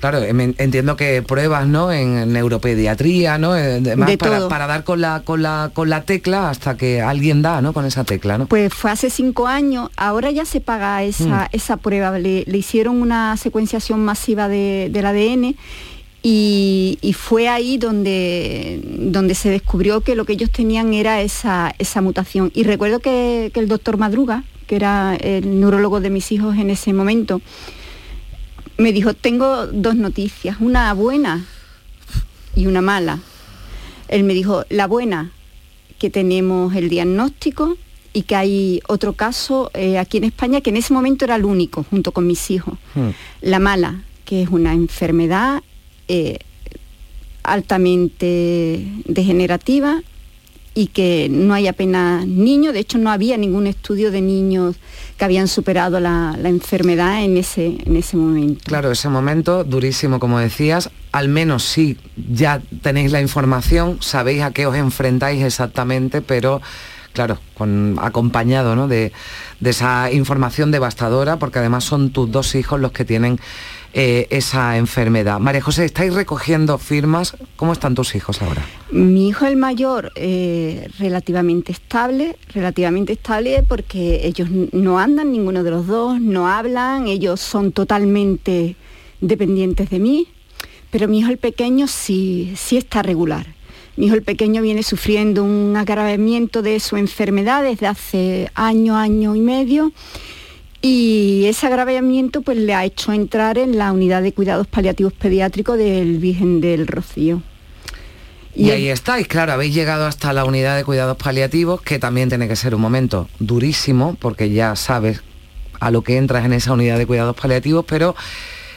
Speaker 3: claro, em- entiendo que pruebas, ¿no? En neuropediatría, ¿no? Eh, demás,
Speaker 16: De
Speaker 3: para,
Speaker 16: todo.
Speaker 3: para dar con la, con la con la tecla hasta que alguien da, ¿no? Con esa tecla, ¿no?
Speaker 16: Pues fue hace cinco años, ahora ya se paga esa,
Speaker 3: Mm.
Speaker 16: esa prueba, le, le hicieron una secuenciación masiva de- del ADN y, y fue ahí donde, donde se descubrió que lo que ellos tenían era esa, esa mutación. Y recuerdo que, que el doctor Madruga, que era el neurólogo de mis hijos en ese momento, me dijo, tengo dos noticias, una buena y una mala. Él me dijo, la buena, que tenemos el diagnóstico y que hay otro caso eh, aquí en España que en ese momento era el único, junto con mis hijos. La mala, que es una enfermedad eh, altamente degenerativa y que no hay apenas niños, de hecho no había ningún estudio de niños que habían superado la, enfermedad en ese, en ese momento.
Speaker 3: Claro, ese momento durísimo, como decías, al menos sí, ya tenéis la información, sabéis a qué os enfrentáis exactamente, pero claro, acompañado ¿no? de esa información devastadora, porque además son tus dos hijos los que tienen eh, esa enfermedad. María José, ¿estáis recogiendo firmas? ¿Cómo están tus hijos ahora?
Speaker 16: Mi hijo el mayor eh, relativamente estable, relativamente estable porque ellos no andan ninguno de los dos, no hablan, ellos son totalmente dependientes de mí, pero mi hijo el pequeño sí, sí está regular. Mi hijo el pequeño viene sufriendo un agravamiento de su enfermedad desde hace año, año y medio y ese agravamiento pues le ha hecho entrar en la unidad de cuidados paliativos pediátricos del Virgen del Rocío.
Speaker 3: Y,
Speaker 16: Y
Speaker 3: ahí estáis, claro, habéis llegado hasta la unidad de cuidados paliativos, que también tiene que ser un momento durísimo, porque ya sabes a lo que entras en esa unidad de cuidados paliativos, pero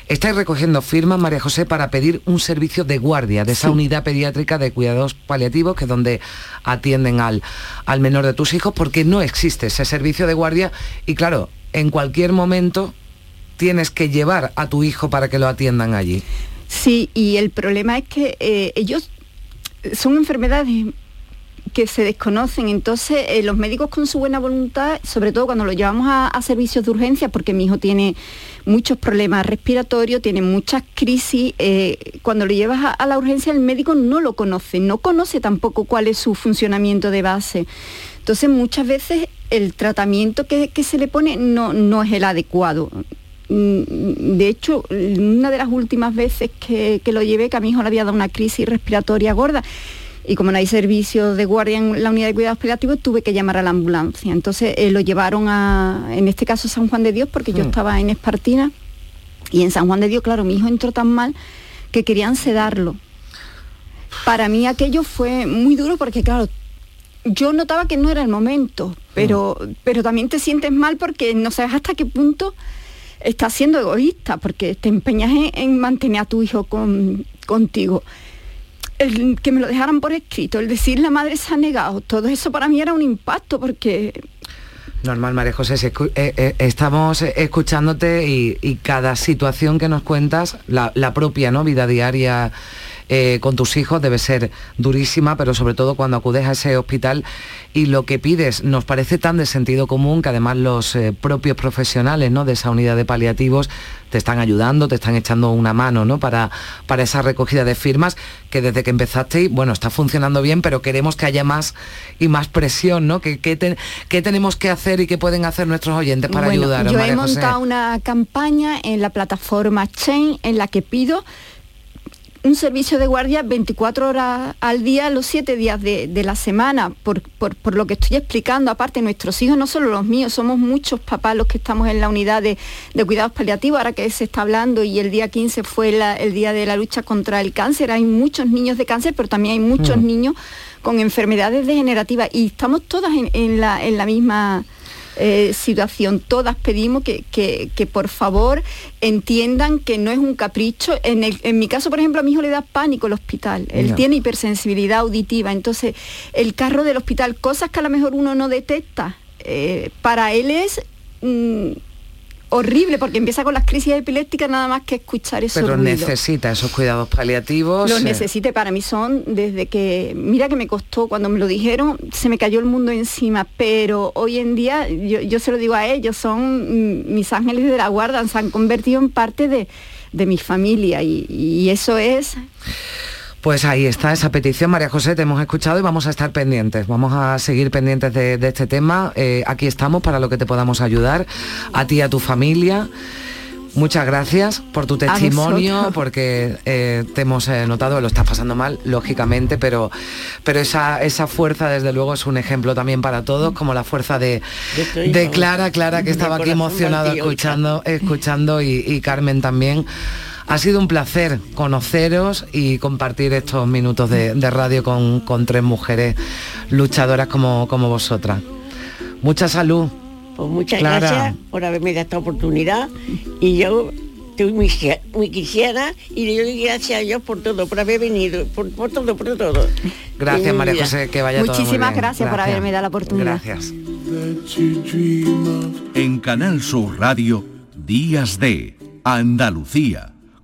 Speaker 3: estáis recogiendo firmas, María José, para pedir un servicio de guardia de esa
Speaker 16: Sí.
Speaker 3: unidad pediátrica de cuidados paliativos, que es donde atienden al, al menor de tus hijos, porque no existe ese servicio de guardia y claro, en cualquier momento tienes que llevar a tu hijo para que lo atiendan allí.
Speaker 16: Sí, y el problema es que eh, ellos son enfermedades que se desconocen, entonces eh, los médicos con su buena voluntad, sobre todo cuando lo llevamos a, servicios de urgencia, porque mi hijo tiene muchos problemas respiratorios, tiene muchas crisis, eh, cuando lo llevas a, a la urgencia el médico no lo conoce, no conoce tampoco cuál es su funcionamiento de base. Entonces muchas veces el tratamiento que, que se le pone no, no es el adecuado. Mm, De hecho, una de las últimas veces que, que lo llevé, que a mi hijo le había dado una crisis respiratoria gorda, y como no hay servicio de guardia en la unidad de cuidados paliativos, tuve que llamar a la ambulancia. Entonces eh, lo llevaron a, en este caso, San Juan de Dios, porque yo
Speaker 3: Mm.
Speaker 16: estaba en Espartina, y en San Juan de Dios, claro, mi hijo entró tan mal que querían sedarlo. Para mí aquello fue muy duro porque, claro, yo notaba que no era el momento, pero, pero también te sientes mal porque no sabes hasta qué punto estás siendo egoísta porque te empeñas en, mantener a tu hijo contigo. El que me lo dejaran por escrito, el decir la madre se ha negado, todo eso para mí era un impacto porque
Speaker 3: Normal, María José, eh, eh, estamos escuchándote y, cada situación que nos cuentas, la, la propia ¿no? vida diaria eh, con tus hijos debe ser durísima, pero sobre todo cuando acudes a ese hospital y lo que pides nos parece tan de sentido común que además los eh, propios profesionales ¿no? de esa unidad de paliativos te están ayudando, te están echando una mano ¿no? para, para esa recogida de firmas que desde que empezaste, bueno, está funcionando bien, pero queremos que haya más y más presión, ¿no? ¿Qué, tenemos que hacer y qué pueden hacer nuestros oyentes para ayudar?
Speaker 16: Yo he montado una campaña en la plataforma Chain en la que pido un servicio de guardia 24 horas al día, los 7 días de, la semana, por, lo que estoy explicando. Aparte, nuestros hijos, no solo los míos, somos muchos papás los que estamos en la unidad de, cuidados paliativos, ahora que se está hablando y el día 15 fue el día de la lucha contra el cáncer. Hay muchos niños de cáncer, pero también hay muchos mm. niños con enfermedades degenerativas y estamos todas en la misma eh, situación. Todas pedimos que, por favor entiendan que no es un capricho. En, en, mi caso, por ejemplo, a mi hijo le da pánico el hospital. Él tiene hipersensibilidad auditiva. Entonces, el carro del hospital, cosas que a lo mejor uno no detecta, eh, para él es... Mm, horrible porque empieza con las crisis epilépticas nada más que escuchar eso.
Speaker 3: Pero necesita esos cuidados paliativos.
Speaker 16: Los necesite para mí son desde que, mira que me costó, cuando me lo dijeron, se me cayó el mundo encima, pero hoy en día yo, se lo digo a ellos, son mis ángeles de la guarda, se han convertido en parte de, mi familia y eso es
Speaker 3: pues ahí está esa petición, María José, te hemos escuchado y vamos a estar pendientes, vamos a seguir pendientes de, este tema. Eh, aquí estamos para lo que te podamos ayudar, a ti y a tu familia. Muchas gracias por tu testimonio, porque eh, te hemos eh, notado, lo estás pasando mal, lógicamente, pero, pero esa, esa fuerza, desde luego, es un ejemplo también para todos, como la fuerza de, de Clara, Clara, que estaba aquí emocionada escuchando, escuchando y Carmen también. Ha sido un placer conoceros y compartir estos minutos de, radio con, tres mujeres luchadoras como, como vosotras. Mucha salud.
Speaker 13: Pues muchas gracias por haberme dado esta oportunidad y yo estoy muy, muy quisiera y le doy gracias a Dios por todo, por haber venido, por, todo, por todo.
Speaker 3: Gracias María José, que vaya
Speaker 16: Muchísimas
Speaker 3: todo
Speaker 16: muy bien. gracias, por haberme dado la oportunidad.
Speaker 3: Gracias.
Speaker 6: En Canal Sur Radio, Días de Andalucía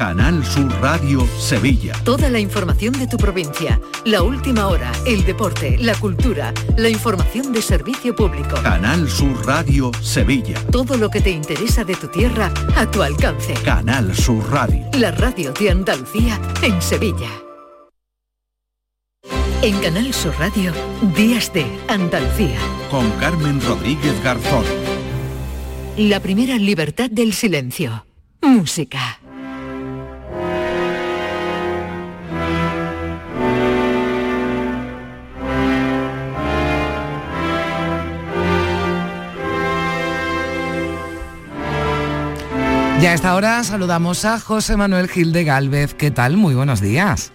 Speaker 6: Canal Sur Radio Sevilla.
Speaker 1: Toda la información de tu provincia, la última hora, el deporte, la cultura, la información de servicio público.
Speaker 6: Canal Sur Radio Sevilla.
Speaker 1: Todo lo que te interesa de tu tierra a tu alcance.
Speaker 6: Canal Sur Radio.
Speaker 1: La radio de Andalucía en Sevilla. En Canal Sur Radio, Días de Andalucía.
Speaker 6: Con Carmen Rodríguez Garzón.
Speaker 1: La primera libertad del silencio. Música.
Speaker 3: Ya a esta hora saludamos a José Manuel Gil de Galvez. ¿Qué tal? Muy buenos días.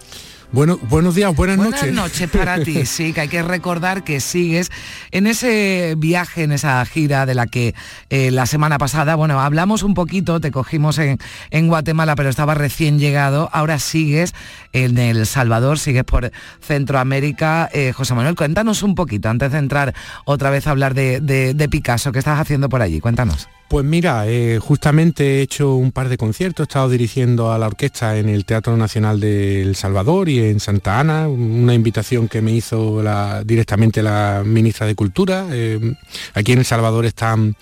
Speaker 17: Bueno, buenos días, buenas,
Speaker 3: Buenas
Speaker 17: noches.
Speaker 3: noches para ti, sí, que hay que recordar que sigues en ese viaje, en esa gira de la que eh, la semana pasada, bueno, hablamos un poquito, te cogimos en, en Guatemala, pero estaba recién llegado, ahora sigues en El Salvador, sigues por Centroamérica. Eh, José Manuel, cuéntanos un poquito, antes de entrar otra vez a hablar de, de- de Picasso, ¿qué estás haciendo por allí? Cuéntanos.
Speaker 17: Pues mira, eh, justamente he hecho un par de conciertos, he estado dirigiendo a la orquesta en el Teatro Nacional de El Salvador y en Santa Ana, una invitación que me hizo directamente la ministra de Cultura. Eh, aquí en El Salvador están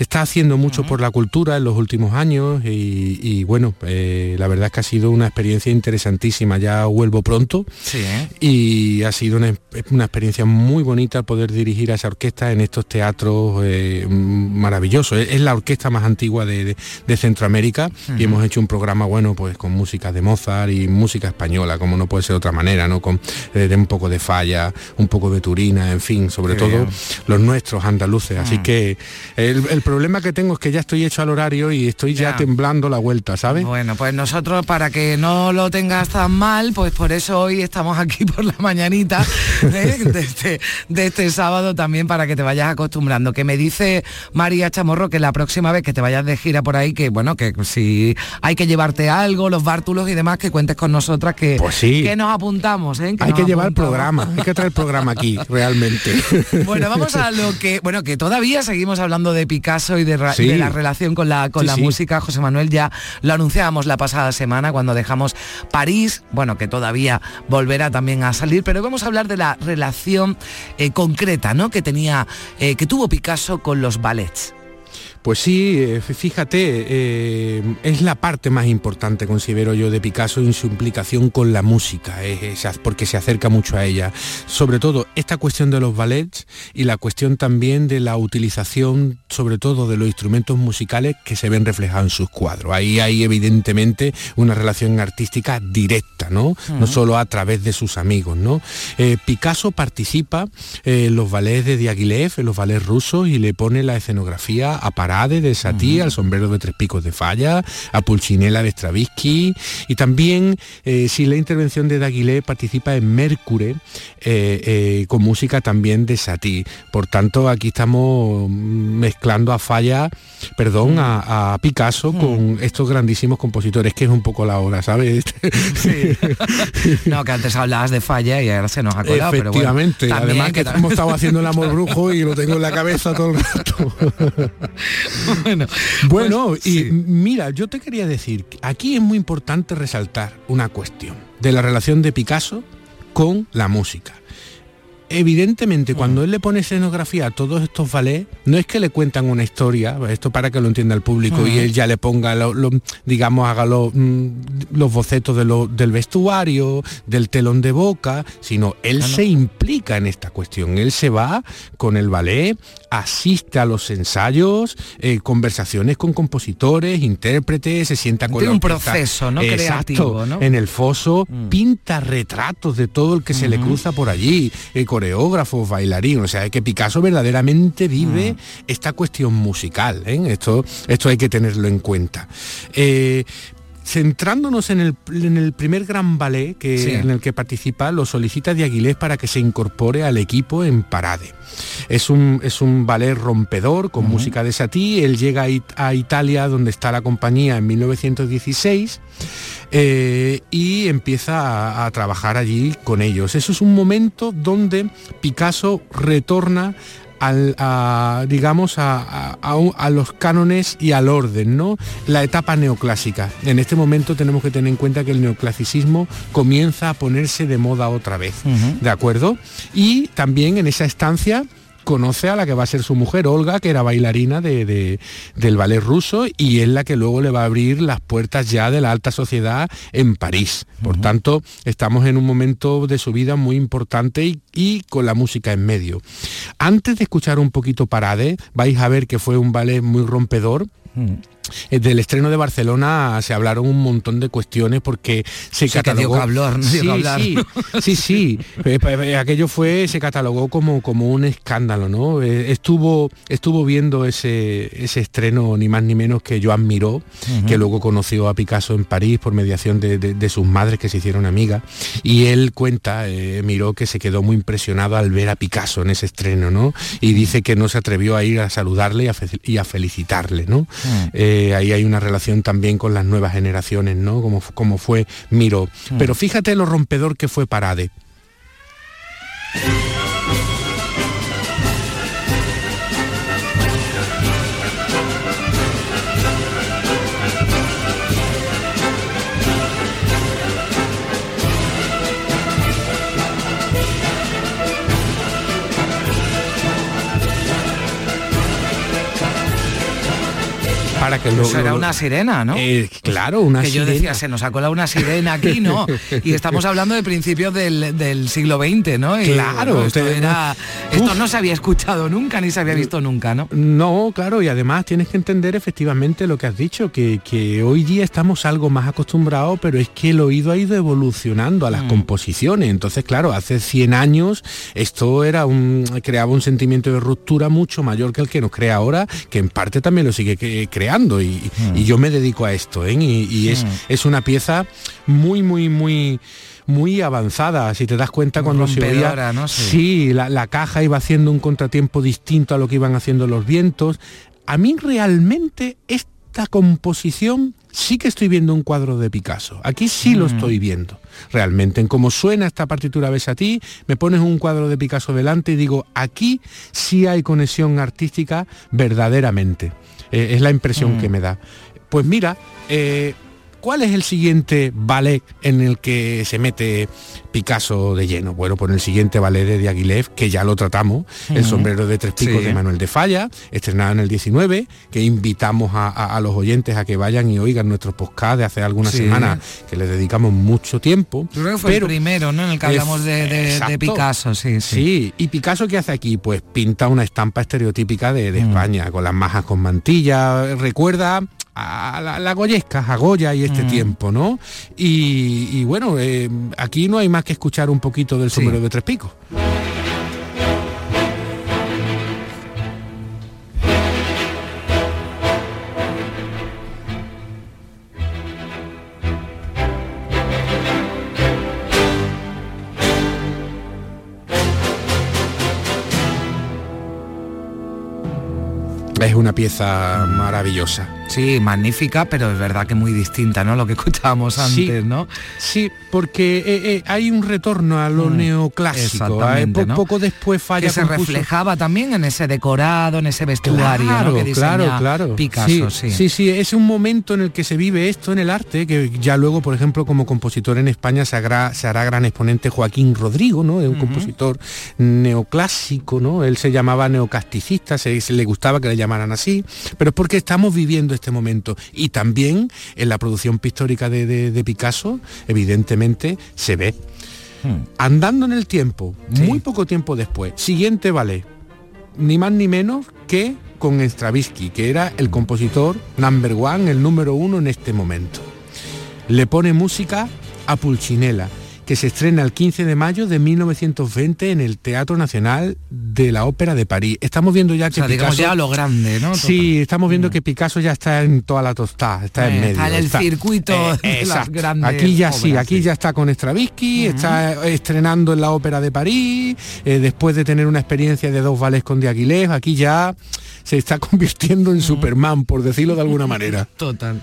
Speaker 17: se está haciendo mucho por la cultura en los últimos años y, y bueno, eh, la verdad es que ha sido una experiencia interesantísima. Ya vuelvo pronto
Speaker 3: Sí, ¿eh?
Speaker 17: y ha sido una, una experiencia muy bonita poder dirigir a esa orquesta en estos teatros eh, maravillosos. Es, es la orquesta más antigua de, de- de Centroamérica y hemos hecho un programa bueno pues con música de Mozart y música española, como no puede ser de otra manera, ¿no? Con eh, de un poco de falla, un poco de turina, en fin, sobre
Speaker 3: Qué
Speaker 17: todo
Speaker 3: bien.
Speaker 17: los nuestros andaluces. Así que el, el problema que tengo es que ya estoy hecho al horario y estoy ya,
Speaker 3: Ya.
Speaker 17: temblando la vuelta, ¿sabes?
Speaker 3: Bueno, pues nosotros para que no lo tengas tan mal, pues por eso hoy estamos aquí por la mañanita de, este, de este sábado también para que te vayas acostumbrando. Que me dice María Chamorro que la próxima vez que te vayas de gira por ahí, que bueno, que si hay que llevarte algo, los bártulos y demás, que cuentes con nosotras, que,
Speaker 17: Pues sí.
Speaker 3: que nos apuntamos. ¿eh?
Speaker 17: hay
Speaker 3: nos
Speaker 17: que llevar el programa, hay que traer el programa aquí, realmente.
Speaker 3: Bueno, vamos a lo que, bueno, que todavía seguimos hablando de Picasso y de, ra-
Speaker 17: Sí.
Speaker 3: de la relación con la, con
Speaker 17: Sí,
Speaker 3: la
Speaker 17: sí.
Speaker 3: música. José Manuel ya lo anunciábamos la pasada semana cuando dejamos París, bueno, que todavía volverá también a salir, pero vamos a hablar de la relación eh, concreta, ¿no? Que tenía, eh, que tuvo Picasso con los ballets.
Speaker 17: Pues sí, eh, fíjate, eh, es la parte más importante, considero yo, de Picasso en su implicación con la música, eh, porque se acerca mucho a ella. Sobre todo esta cuestión de los ballets y la cuestión también de la utilización, sobre todo de los instrumentos musicales que se ven reflejados en sus cuadros. Ahí hay evidentemente una relación artística directa, ¿no? No solo a través de sus amigos, ¿no? Eh, Picasso participa en los ballets de Diaghilev, en los ballets rusos, y le pone la escenografía a Parade de Satie, al sombrero de tres picos de falla, a Pulcinella de Stravinsky, y también, eh, sin la intervención de Diaghilev, participa en Mercury, eh, eh, con música también de Satie. Por tanto, aquí estamos mezclando a Falla, perdón, a, a Picasso con estos grandísimos compositores, que es un poco la hora, ¿sabes?
Speaker 3: No, que antes hablabas de falla y ahora se nos ha colado, pero bueno,
Speaker 17: Efectivamente,
Speaker 3: también
Speaker 17: además que
Speaker 3: ta-
Speaker 17: hemos estado haciendo el amor brujo y lo tengo en la cabeza todo el rato.
Speaker 3: bueno,
Speaker 17: Bueno,
Speaker 3: pues,
Speaker 17: y mira, yo te quería decir, que aquí es muy importante resaltar una cuestión de la relación de Picasso con la música. Evidentemente, cuando él le pone escenografía a todos estos ballets, no es que le cuentan una historia, esto para que lo entienda el público, y él ya le ponga, lo- lo- digamos, haga lo- mm, los bocetos de del vestuario, del telón de boca, sino él
Speaker 18: Ah, no.
Speaker 17: se implica en esta cuestión. Él se va con el ballet, asiste a los ensayos, eh, conversaciones con compositores, intérpretes, se sienta con
Speaker 3: Tiene un proceso, ¿no?
Speaker 17: Exacto,
Speaker 3: Creativo, ¿no?
Speaker 17: En el foso pinta retratos de todo el que se le cruza por allí, eh, coreógrafos, bailarines, o sea, es que Picasso verdaderamente vive esta cuestión musical, ¿eh? esto, esto hay que tenerlo en cuenta. Eh, Centrándonos en el, en el primer gran ballet que,
Speaker 3: Sí.
Speaker 17: en el que participa, lo solicita de Aguilés para que se incorpore al equipo en Parade. Es un, es un ballet rompedor con música de Satie. Él llega a, It- a Italia, donde está la compañía, en 1916 eh, y empieza a, a trabajar allí con ellos. Eso es un momento donde Picasso retorna al, a, digamos a, a- a los cánones y al orden, ¿no? La etapa neoclásica. En este momento tenemos que tener en cuenta que el neoclasicismo comienza a ponerse de moda otra vez, ¿de acuerdo? Y también en esa estancia conoce a la que va a ser su mujer, Olga, que era bailarina de- de- del ballet ruso y es la que luego le va a abrir las puertas ya de la alta sociedad en París. Por tanto, estamos en un momento de su vida muy importante y, y con la música en medio. Antes de escuchar un poquito Parade, vais a ver que fue un ballet muy rompedor del estreno de Barcelona se hablaron un montón de cuestiones porque se catalogó... sí, sí, sí, eh, aquello fue, se catalogó como, como un escándalo, ¿no? estuvo, estuvo viendo ese, ese estreno ni más ni menos que Joan Miró, que luego conoció a Picasso en París por mediación de, sus madres que se hicieron amigas, y él cuenta, Miró, que se quedó muy impresionado al ver a Picasso en ese estreno, ¿no? Y dice que no se atrevió a ir a saludarle y a, felicitarle, ¿no? Eh, ahí hay una relación también con las nuevas generaciones, ¿no? Como, como fue Miro. Pero fíjate lo rompedor que fue Parade. Para que luego...
Speaker 3: Eso era una sirena, ¿no?
Speaker 17: Eh, claro, una
Speaker 3: que
Speaker 17: sirena.
Speaker 3: yo decía, se nos ha colado una sirena aquí, ¿no? y estamos hablando de principios del, siglo XX, ¿no?
Speaker 17: claro.
Speaker 3: esto, era, esto no se había escuchado nunca, ni se había visto nunca, ¿no?
Speaker 17: No, claro, y además tienes que entender efectivamente lo que has dicho, que, que hoy día estamos algo más acostumbrados, pero es que el oído ha ido evolucionando a las mm. composiciones. Entonces, claro, hace 100 años esto era un, creaba un sentimiento de ruptura mucho mayor que el que nos crea ahora, que en parte también lo sigue creando Hmm. y, yo me dedico a esto ¿eh? y, es, hmm. es una pieza muy muy muy muy avanzada, si te das cuenta cuando se oía...
Speaker 3: ¿no?
Speaker 17: Sí, la, la, caja iba haciendo un contratiempo distinto a lo que iban haciendo los vientos. A mí realmente esta composición sí que estoy viendo un cuadro de Picasso. Aquí sí lo hmm. estoy viendo. Realmente, en cómo suena esta partitura ves a ti, me pones un cuadro de Picasso delante y digo, aquí sí hay conexión artística verdaderamente. Eh, es la impresión que mm. me da. Pues mira, eh, ¿Cuál es el siguiente ballet en el que se mete Picasso de lleno? Bueno, por el siguiente ballet de Diaghilev, que ya lo tratamos, El sombrero de tres picos de Manuel de Falla, estrenado en el 19, que invitamos a, los oyentes a que vayan y oigan nuestro podcast de hace algunas semanas, que le dedicamos mucho tiempo.
Speaker 3: creo que fue el primero, ¿no? En el que hablamos de, Picasso, sí,
Speaker 17: sí. y Picasso ¿qué hace aquí? Pues pinta una estampa estereotípica de, mm. España, con las majas con mantilla, recuerda a la, Goyesca, a Goya y este mm. tiempo, ¿no? Y, bueno, eh, aquí no hay más que escuchar un poquito del sombrero de tres picos. Es una pieza maravillosa.
Speaker 3: Sí, magnífica, pero es verdad que muy distinta, ¿no? Lo que escuchábamos antes, ¿no?
Speaker 17: Sí, porque eh, eh, hay un retorno a lo mm, neoclásico. ¿eh? Poco después falla.
Speaker 3: Que se reflejaba también en ese decorado, en ese vestuario
Speaker 17: claro,
Speaker 3: que
Speaker 17: claro, claro.
Speaker 3: Picasso.
Speaker 17: Sí, sí, sí, es un momento en el que se vive esto en el arte, que ya luego, por ejemplo, como compositor en España se hará, se hará gran exponente Joaquín Rodrigo, ¿no? Es un compositor neoclásico, ¿no? Él se llamaba neocasticista, se, le gustaba que le llamaran así, pero es porque estamos viviendo este momento. Y también en la producción pictórica de, Picasso, evidentemente, se ve. Hmm. Andando en el tiempo, muy poco tiempo después, siguiente ballet, ni más ni menos que con Stravinsky, que era el compositor number one, el número uno en este momento. Le pone música a Pulcinella, que se estrena el 15 de mayo de 1920 en el Teatro Nacional de la Ópera de París. Estamos viendo ya que
Speaker 3: Picasso... ya lo grande, ¿no?
Speaker 17: Sí, estamos viendo mm. que Picasso ya está en toda la tostada, está en eh, medio.
Speaker 3: Está en el circuito
Speaker 17: de las grandes Aquí ya sí, aquí ya está con Stravinsky, está estrenando en la Ópera de París, eh, después de tener una experiencia de dos vales con Diaghilev, aquí ya se está convirtiendo en Superman, por decirlo de alguna manera.
Speaker 3: Total.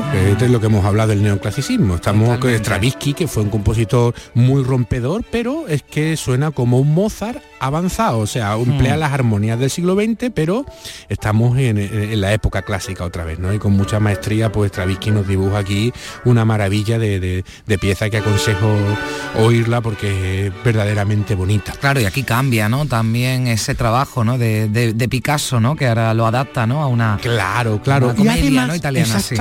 Speaker 17: Fíjate, es lo que hemos hablado del neoclasicismo. Estamos con Stravinsky, que fue un compositor muy rompedor, pero es que suena como un Mozart avanzado, o sea, emplea
Speaker 3: Mm.
Speaker 17: las armonías del siglo XX, pero estamos en, en la época clásica otra vez, ¿no? Y con mucha maestría, pues Stravinsky nos dibuja aquí una maravilla de, de- de pieza que aconsejo oírla porque es verdaderamente bonita.
Speaker 3: Claro, y aquí cambia, ¿no? También ese trabajo, ¿no? De, Picasso, ¿no? Que ahora lo adapta, ¿no? A una
Speaker 17: Claro, claro.
Speaker 3: una comedia, ¿no? Italiana, sí.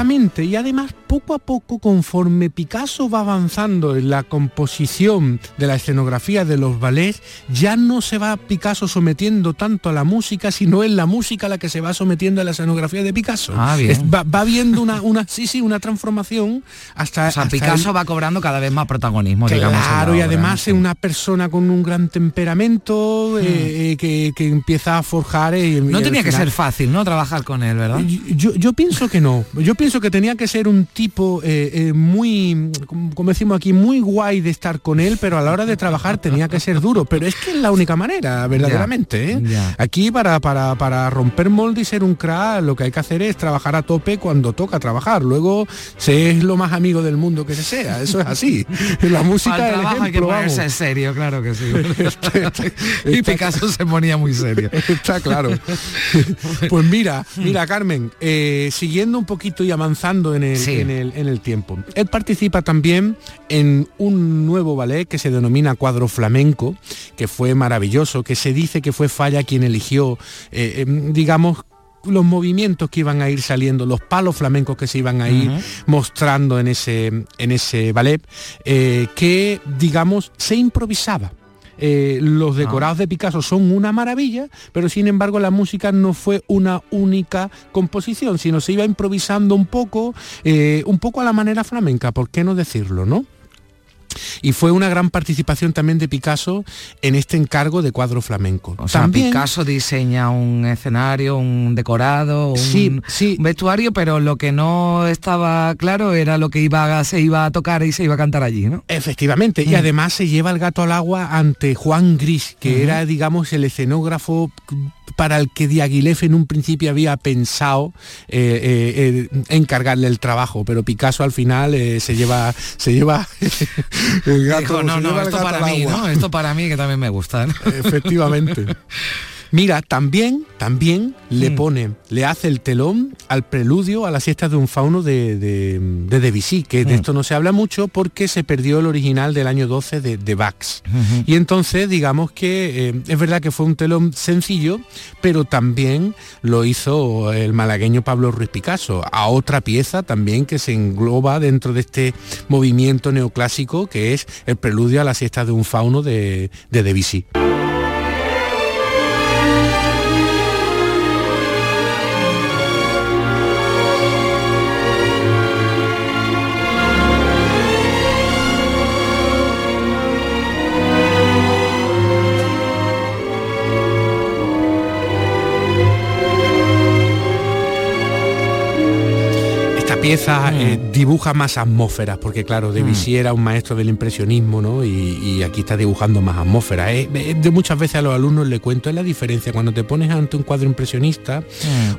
Speaker 17: Y además, poco a poco, conforme Picasso va avanzando en la composición de la escenografía de los ballets, ya no se va Picasso sometiendo tanto a la música, sino es la música la que se va sometiendo a la escenografía de Picasso.
Speaker 3: Ah, bien.
Speaker 17: Es- va, va viendo una, una, sí, sí, una transformación hasta.
Speaker 3: O sea,
Speaker 17: hasta
Speaker 3: Picasso
Speaker 17: el-
Speaker 3: va cobrando cada vez más protagonismo, digamos.
Speaker 17: Claro, y además es una persona con un gran temperamento eh, eh, que, que empieza a forjar. eh,
Speaker 3: Hmm. No tenía que ser fácil, ¿no? Trabajar con él, ¿verdad?
Speaker 17: yo, yo pienso que no. Yo pienso que tenía que ser un tipo eh, eh, muy, como decimos aquí, muy guay de estar con él, pero a la hora de trabajar tenía que ser duro. Pero es que es la única manera, verdaderamente. ¿eh? Aquí para, para, para romper molde y ser un crack, lo que hay que hacer es trabajar a tope cuando toca trabajar. Luego se es lo más amigo del mundo que se sea. Eso es así. La música
Speaker 3: hay que
Speaker 17: ejemplo,
Speaker 3: ponerse
Speaker 17: vamos.
Speaker 3: serio, claro que sí. y Picasso se ponía muy serio.
Speaker 17: Está claro. Pues mira, mira Carmen, siguiendo un poquito y avanzando en el,
Speaker 3: Sí.
Speaker 17: en, el, en el tiempo. Él participa también en un nuevo ballet que se denomina Cuadro Flamenco, que fue maravilloso, que se dice que fue Falla quien eligió, eh, em, digamos, los movimientos que iban a ir saliendo, los palos flamencos que se iban a ir mostrando en ese, en ese ballet, eh, que digamos se improvisaba. Eh, los decorados de Picasso son una maravilla, pero sin embargo la música no fue una única composición, sino se iba improvisando un poco, eh, un poco a la manera flamenca, ¿por qué no decirlo, no? Y fue una gran participación también de Picasso en este encargo de cuadro flamenco.
Speaker 3: O sea,
Speaker 17: también,
Speaker 3: Picasso diseña un escenario, un decorado, un,
Speaker 17: Sí,
Speaker 3: un vestuario, pero lo que no estaba claro era lo que iba a- se iba a tocar y se iba a cantar allí, ¿no?
Speaker 17: Efectivamente, y
Speaker 3: Mm.
Speaker 17: además se lleva el gato al agua ante Juan Gris, que era, digamos, el escenógrafo para el que Diaghilev en un principio había pensado eh, eh, eh, encargarle el trabajo, pero Picasso al final se lleva se lleva el gato,
Speaker 3: Dijo, no, no, esto para mí,
Speaker 17: agua".
Speaker 3: ¿no? Esto para mí que también me gusta. ¿no?
Speaker 17: Efectivamente. Mira, también, también le
Speaker 3: Mm.
Speaker 17: pone, le hace el telón al preludio a la siesta de un fauno de, de, de Debussy, que de
Speaker 3: Mm.
Speaker 17: esto no se habla mucho porque se perdió el original del año 12 de, de Bax. Y entonces, digamos que eh, es verdad que fue un telón sencillo, pero también lo hizo el malagueño Pablo Ruiz Picasso, a otra pieza también que se engloba dentro de este movimiento neoclásico que es el preludio a la siesta de un fauno de, de Debussy. Pieza eh, dibuja más atmósferas, porque claro, Debussy era un maestro del impresionismo, ¿no? Y, y aquí está dibujando más atmósferas. Eh, eh, de muchas veces a los alumnos le cuento es la diferencia cuando te pones ante un cuadro impresionista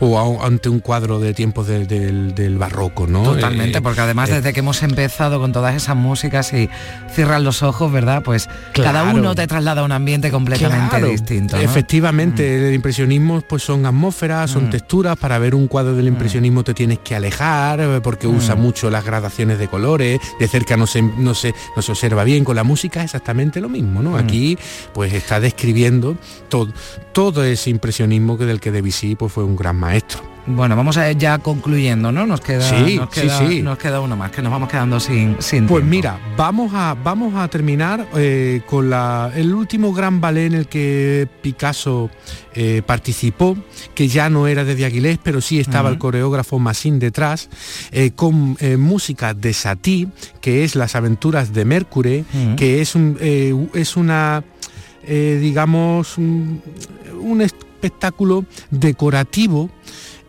Speaker 17: o a- ante un cuadro de tiempos de- del, del barroco, ¿no?
Speaker 3: Totalmente, porque además desde que hemos empezado con todas esas músicas y cierran los ojos, ¿verdad? Pues cada uno te traslada a un ambiente completamente
Speaker 17: Claro,
Speaker 3: distinto. ¿no?
Speaker 17: Efectivamente, el impresionismo pues son atmósferas, son
Speaker 3: Mm.
Speaker 17: texturas. Para ver un cuadro del impresionismo te tienes que alejar porque usa
Speaker 3: Mm.
Speaker 17: mucho las gradaciones de colores, de cerca no se, no se, no se observa bien. Con la música es exactamente lo mismo,
Speaker 3: Mm.
Speaker 17: ¿no? Aquí pues está describiendo todo, todo ese impresionismo que del que Debussy pues fue un gran maestro.
Speaker 3: Bueno, vamos a ir ya concluyendo, ¿no? Nos queda,
Speaker 17: Sí,
Speaker 3: nos
Speaker 17: sí,
Speaker 3: queda,
Speaker 17: sí.
Speaker 3: nos queda uno más, que nos vamos quedando sin, sin
Speaker 17: Pues
Speaker 3: tiempo.
Speaker 17: mira, vamos a, vamos a terminar eh, con la, el último gran ballet en el que Picasso eh, participó, que ya no era de Diaghilev, pero sí estaba el coreógrafo Massin detrás, eh, con música de Satie, que es Las aventuras de Mercury, que es, un, es una, digamos, un, un espectáculo decorativo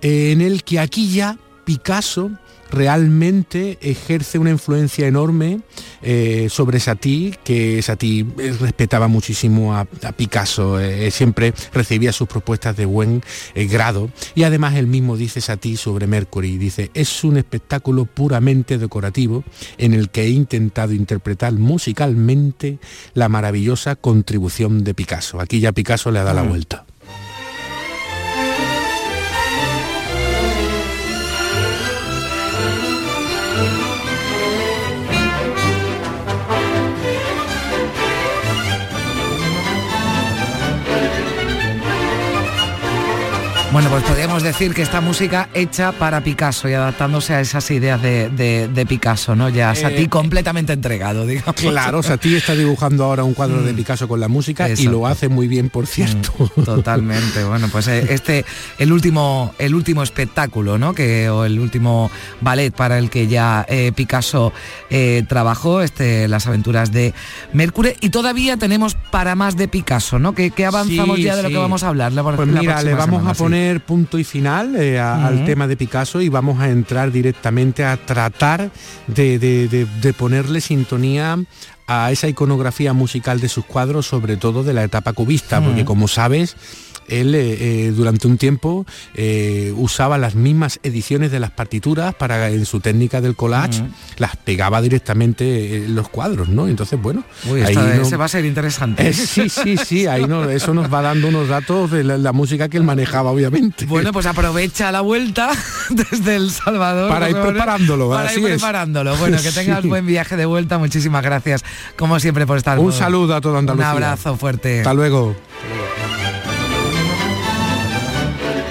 Speaker 17: en el que aquí ya Picasso realmente ejerce una influencia enorme eh, sobre Satie, que Satie eh, respetaba muchísimo a, Picasso, eh, siempre recibía sus propuestas de buen grado y además él mismo dice Satie sobre Mercury, dice, es un espectáculo puramente decorativo en el que he intentado interpretar musicalmente la maravillosa contribución de Picasso. Aquí ya Picasso le da la mm. vuelta.
Speaker 3: Bueno, pues podríamos decir que esta música hecha para Picasso y adaptándose a esas ideas de, Picasso, ¿no? Ya Satie eh, completamente entregado, digamos.
Speaker 17: Claro, Satie está dibujando ahora un cuadro de mm. Picasso con la música y lo hace muy bien, por cierto.
Speaker 3: Mm, totalmente. Bueno, pues eh, este, el último, el último espectáculo, ¿no? Que, o el último ballet para el que ya eh, Picasso trabajó, este, las aventuras de Mercury. Y todavía tenemos para más de Picasso, ¿no? Que, avanzamos ya de lo que vamos a hablar.
Speaker 17: pues mira, le vamos a poner punto y final eh, al tema de Picasso y vamos a entrar directamente a tratar de, ponerle sintonía a esa iconografía musical de sus cuadros, sobre todo de la etapa cubista, porque como sabes, él eh, eh, durante un tiempo eh, usaba las mismas ediciones de las partituras para en su técnica del collage, las pegaba directamente en los cuadros, ¿no? Entonces, bueno,
Speaker 3: ahí se va a ser interesante.
Speaker 17: sí, sí, sí, ahí no, eso nos va dando unos datos de la, música que él manejaba, obviamente.
Speaker 3: Bueno, pues aprovecha la vuelta desde El Salvador.
Speaker 17: Para ir preparándolo,
Speaker 3: para ir preparándolo. Bueno, que tengas buen viaje de vuelta. Muchísimas gracias, como siempre, por estar.
Speaker 17: Un saludo a todo Andalucía.
Speaker 3: Un abrazo fuerte.
Speaker 17: Hasta luego.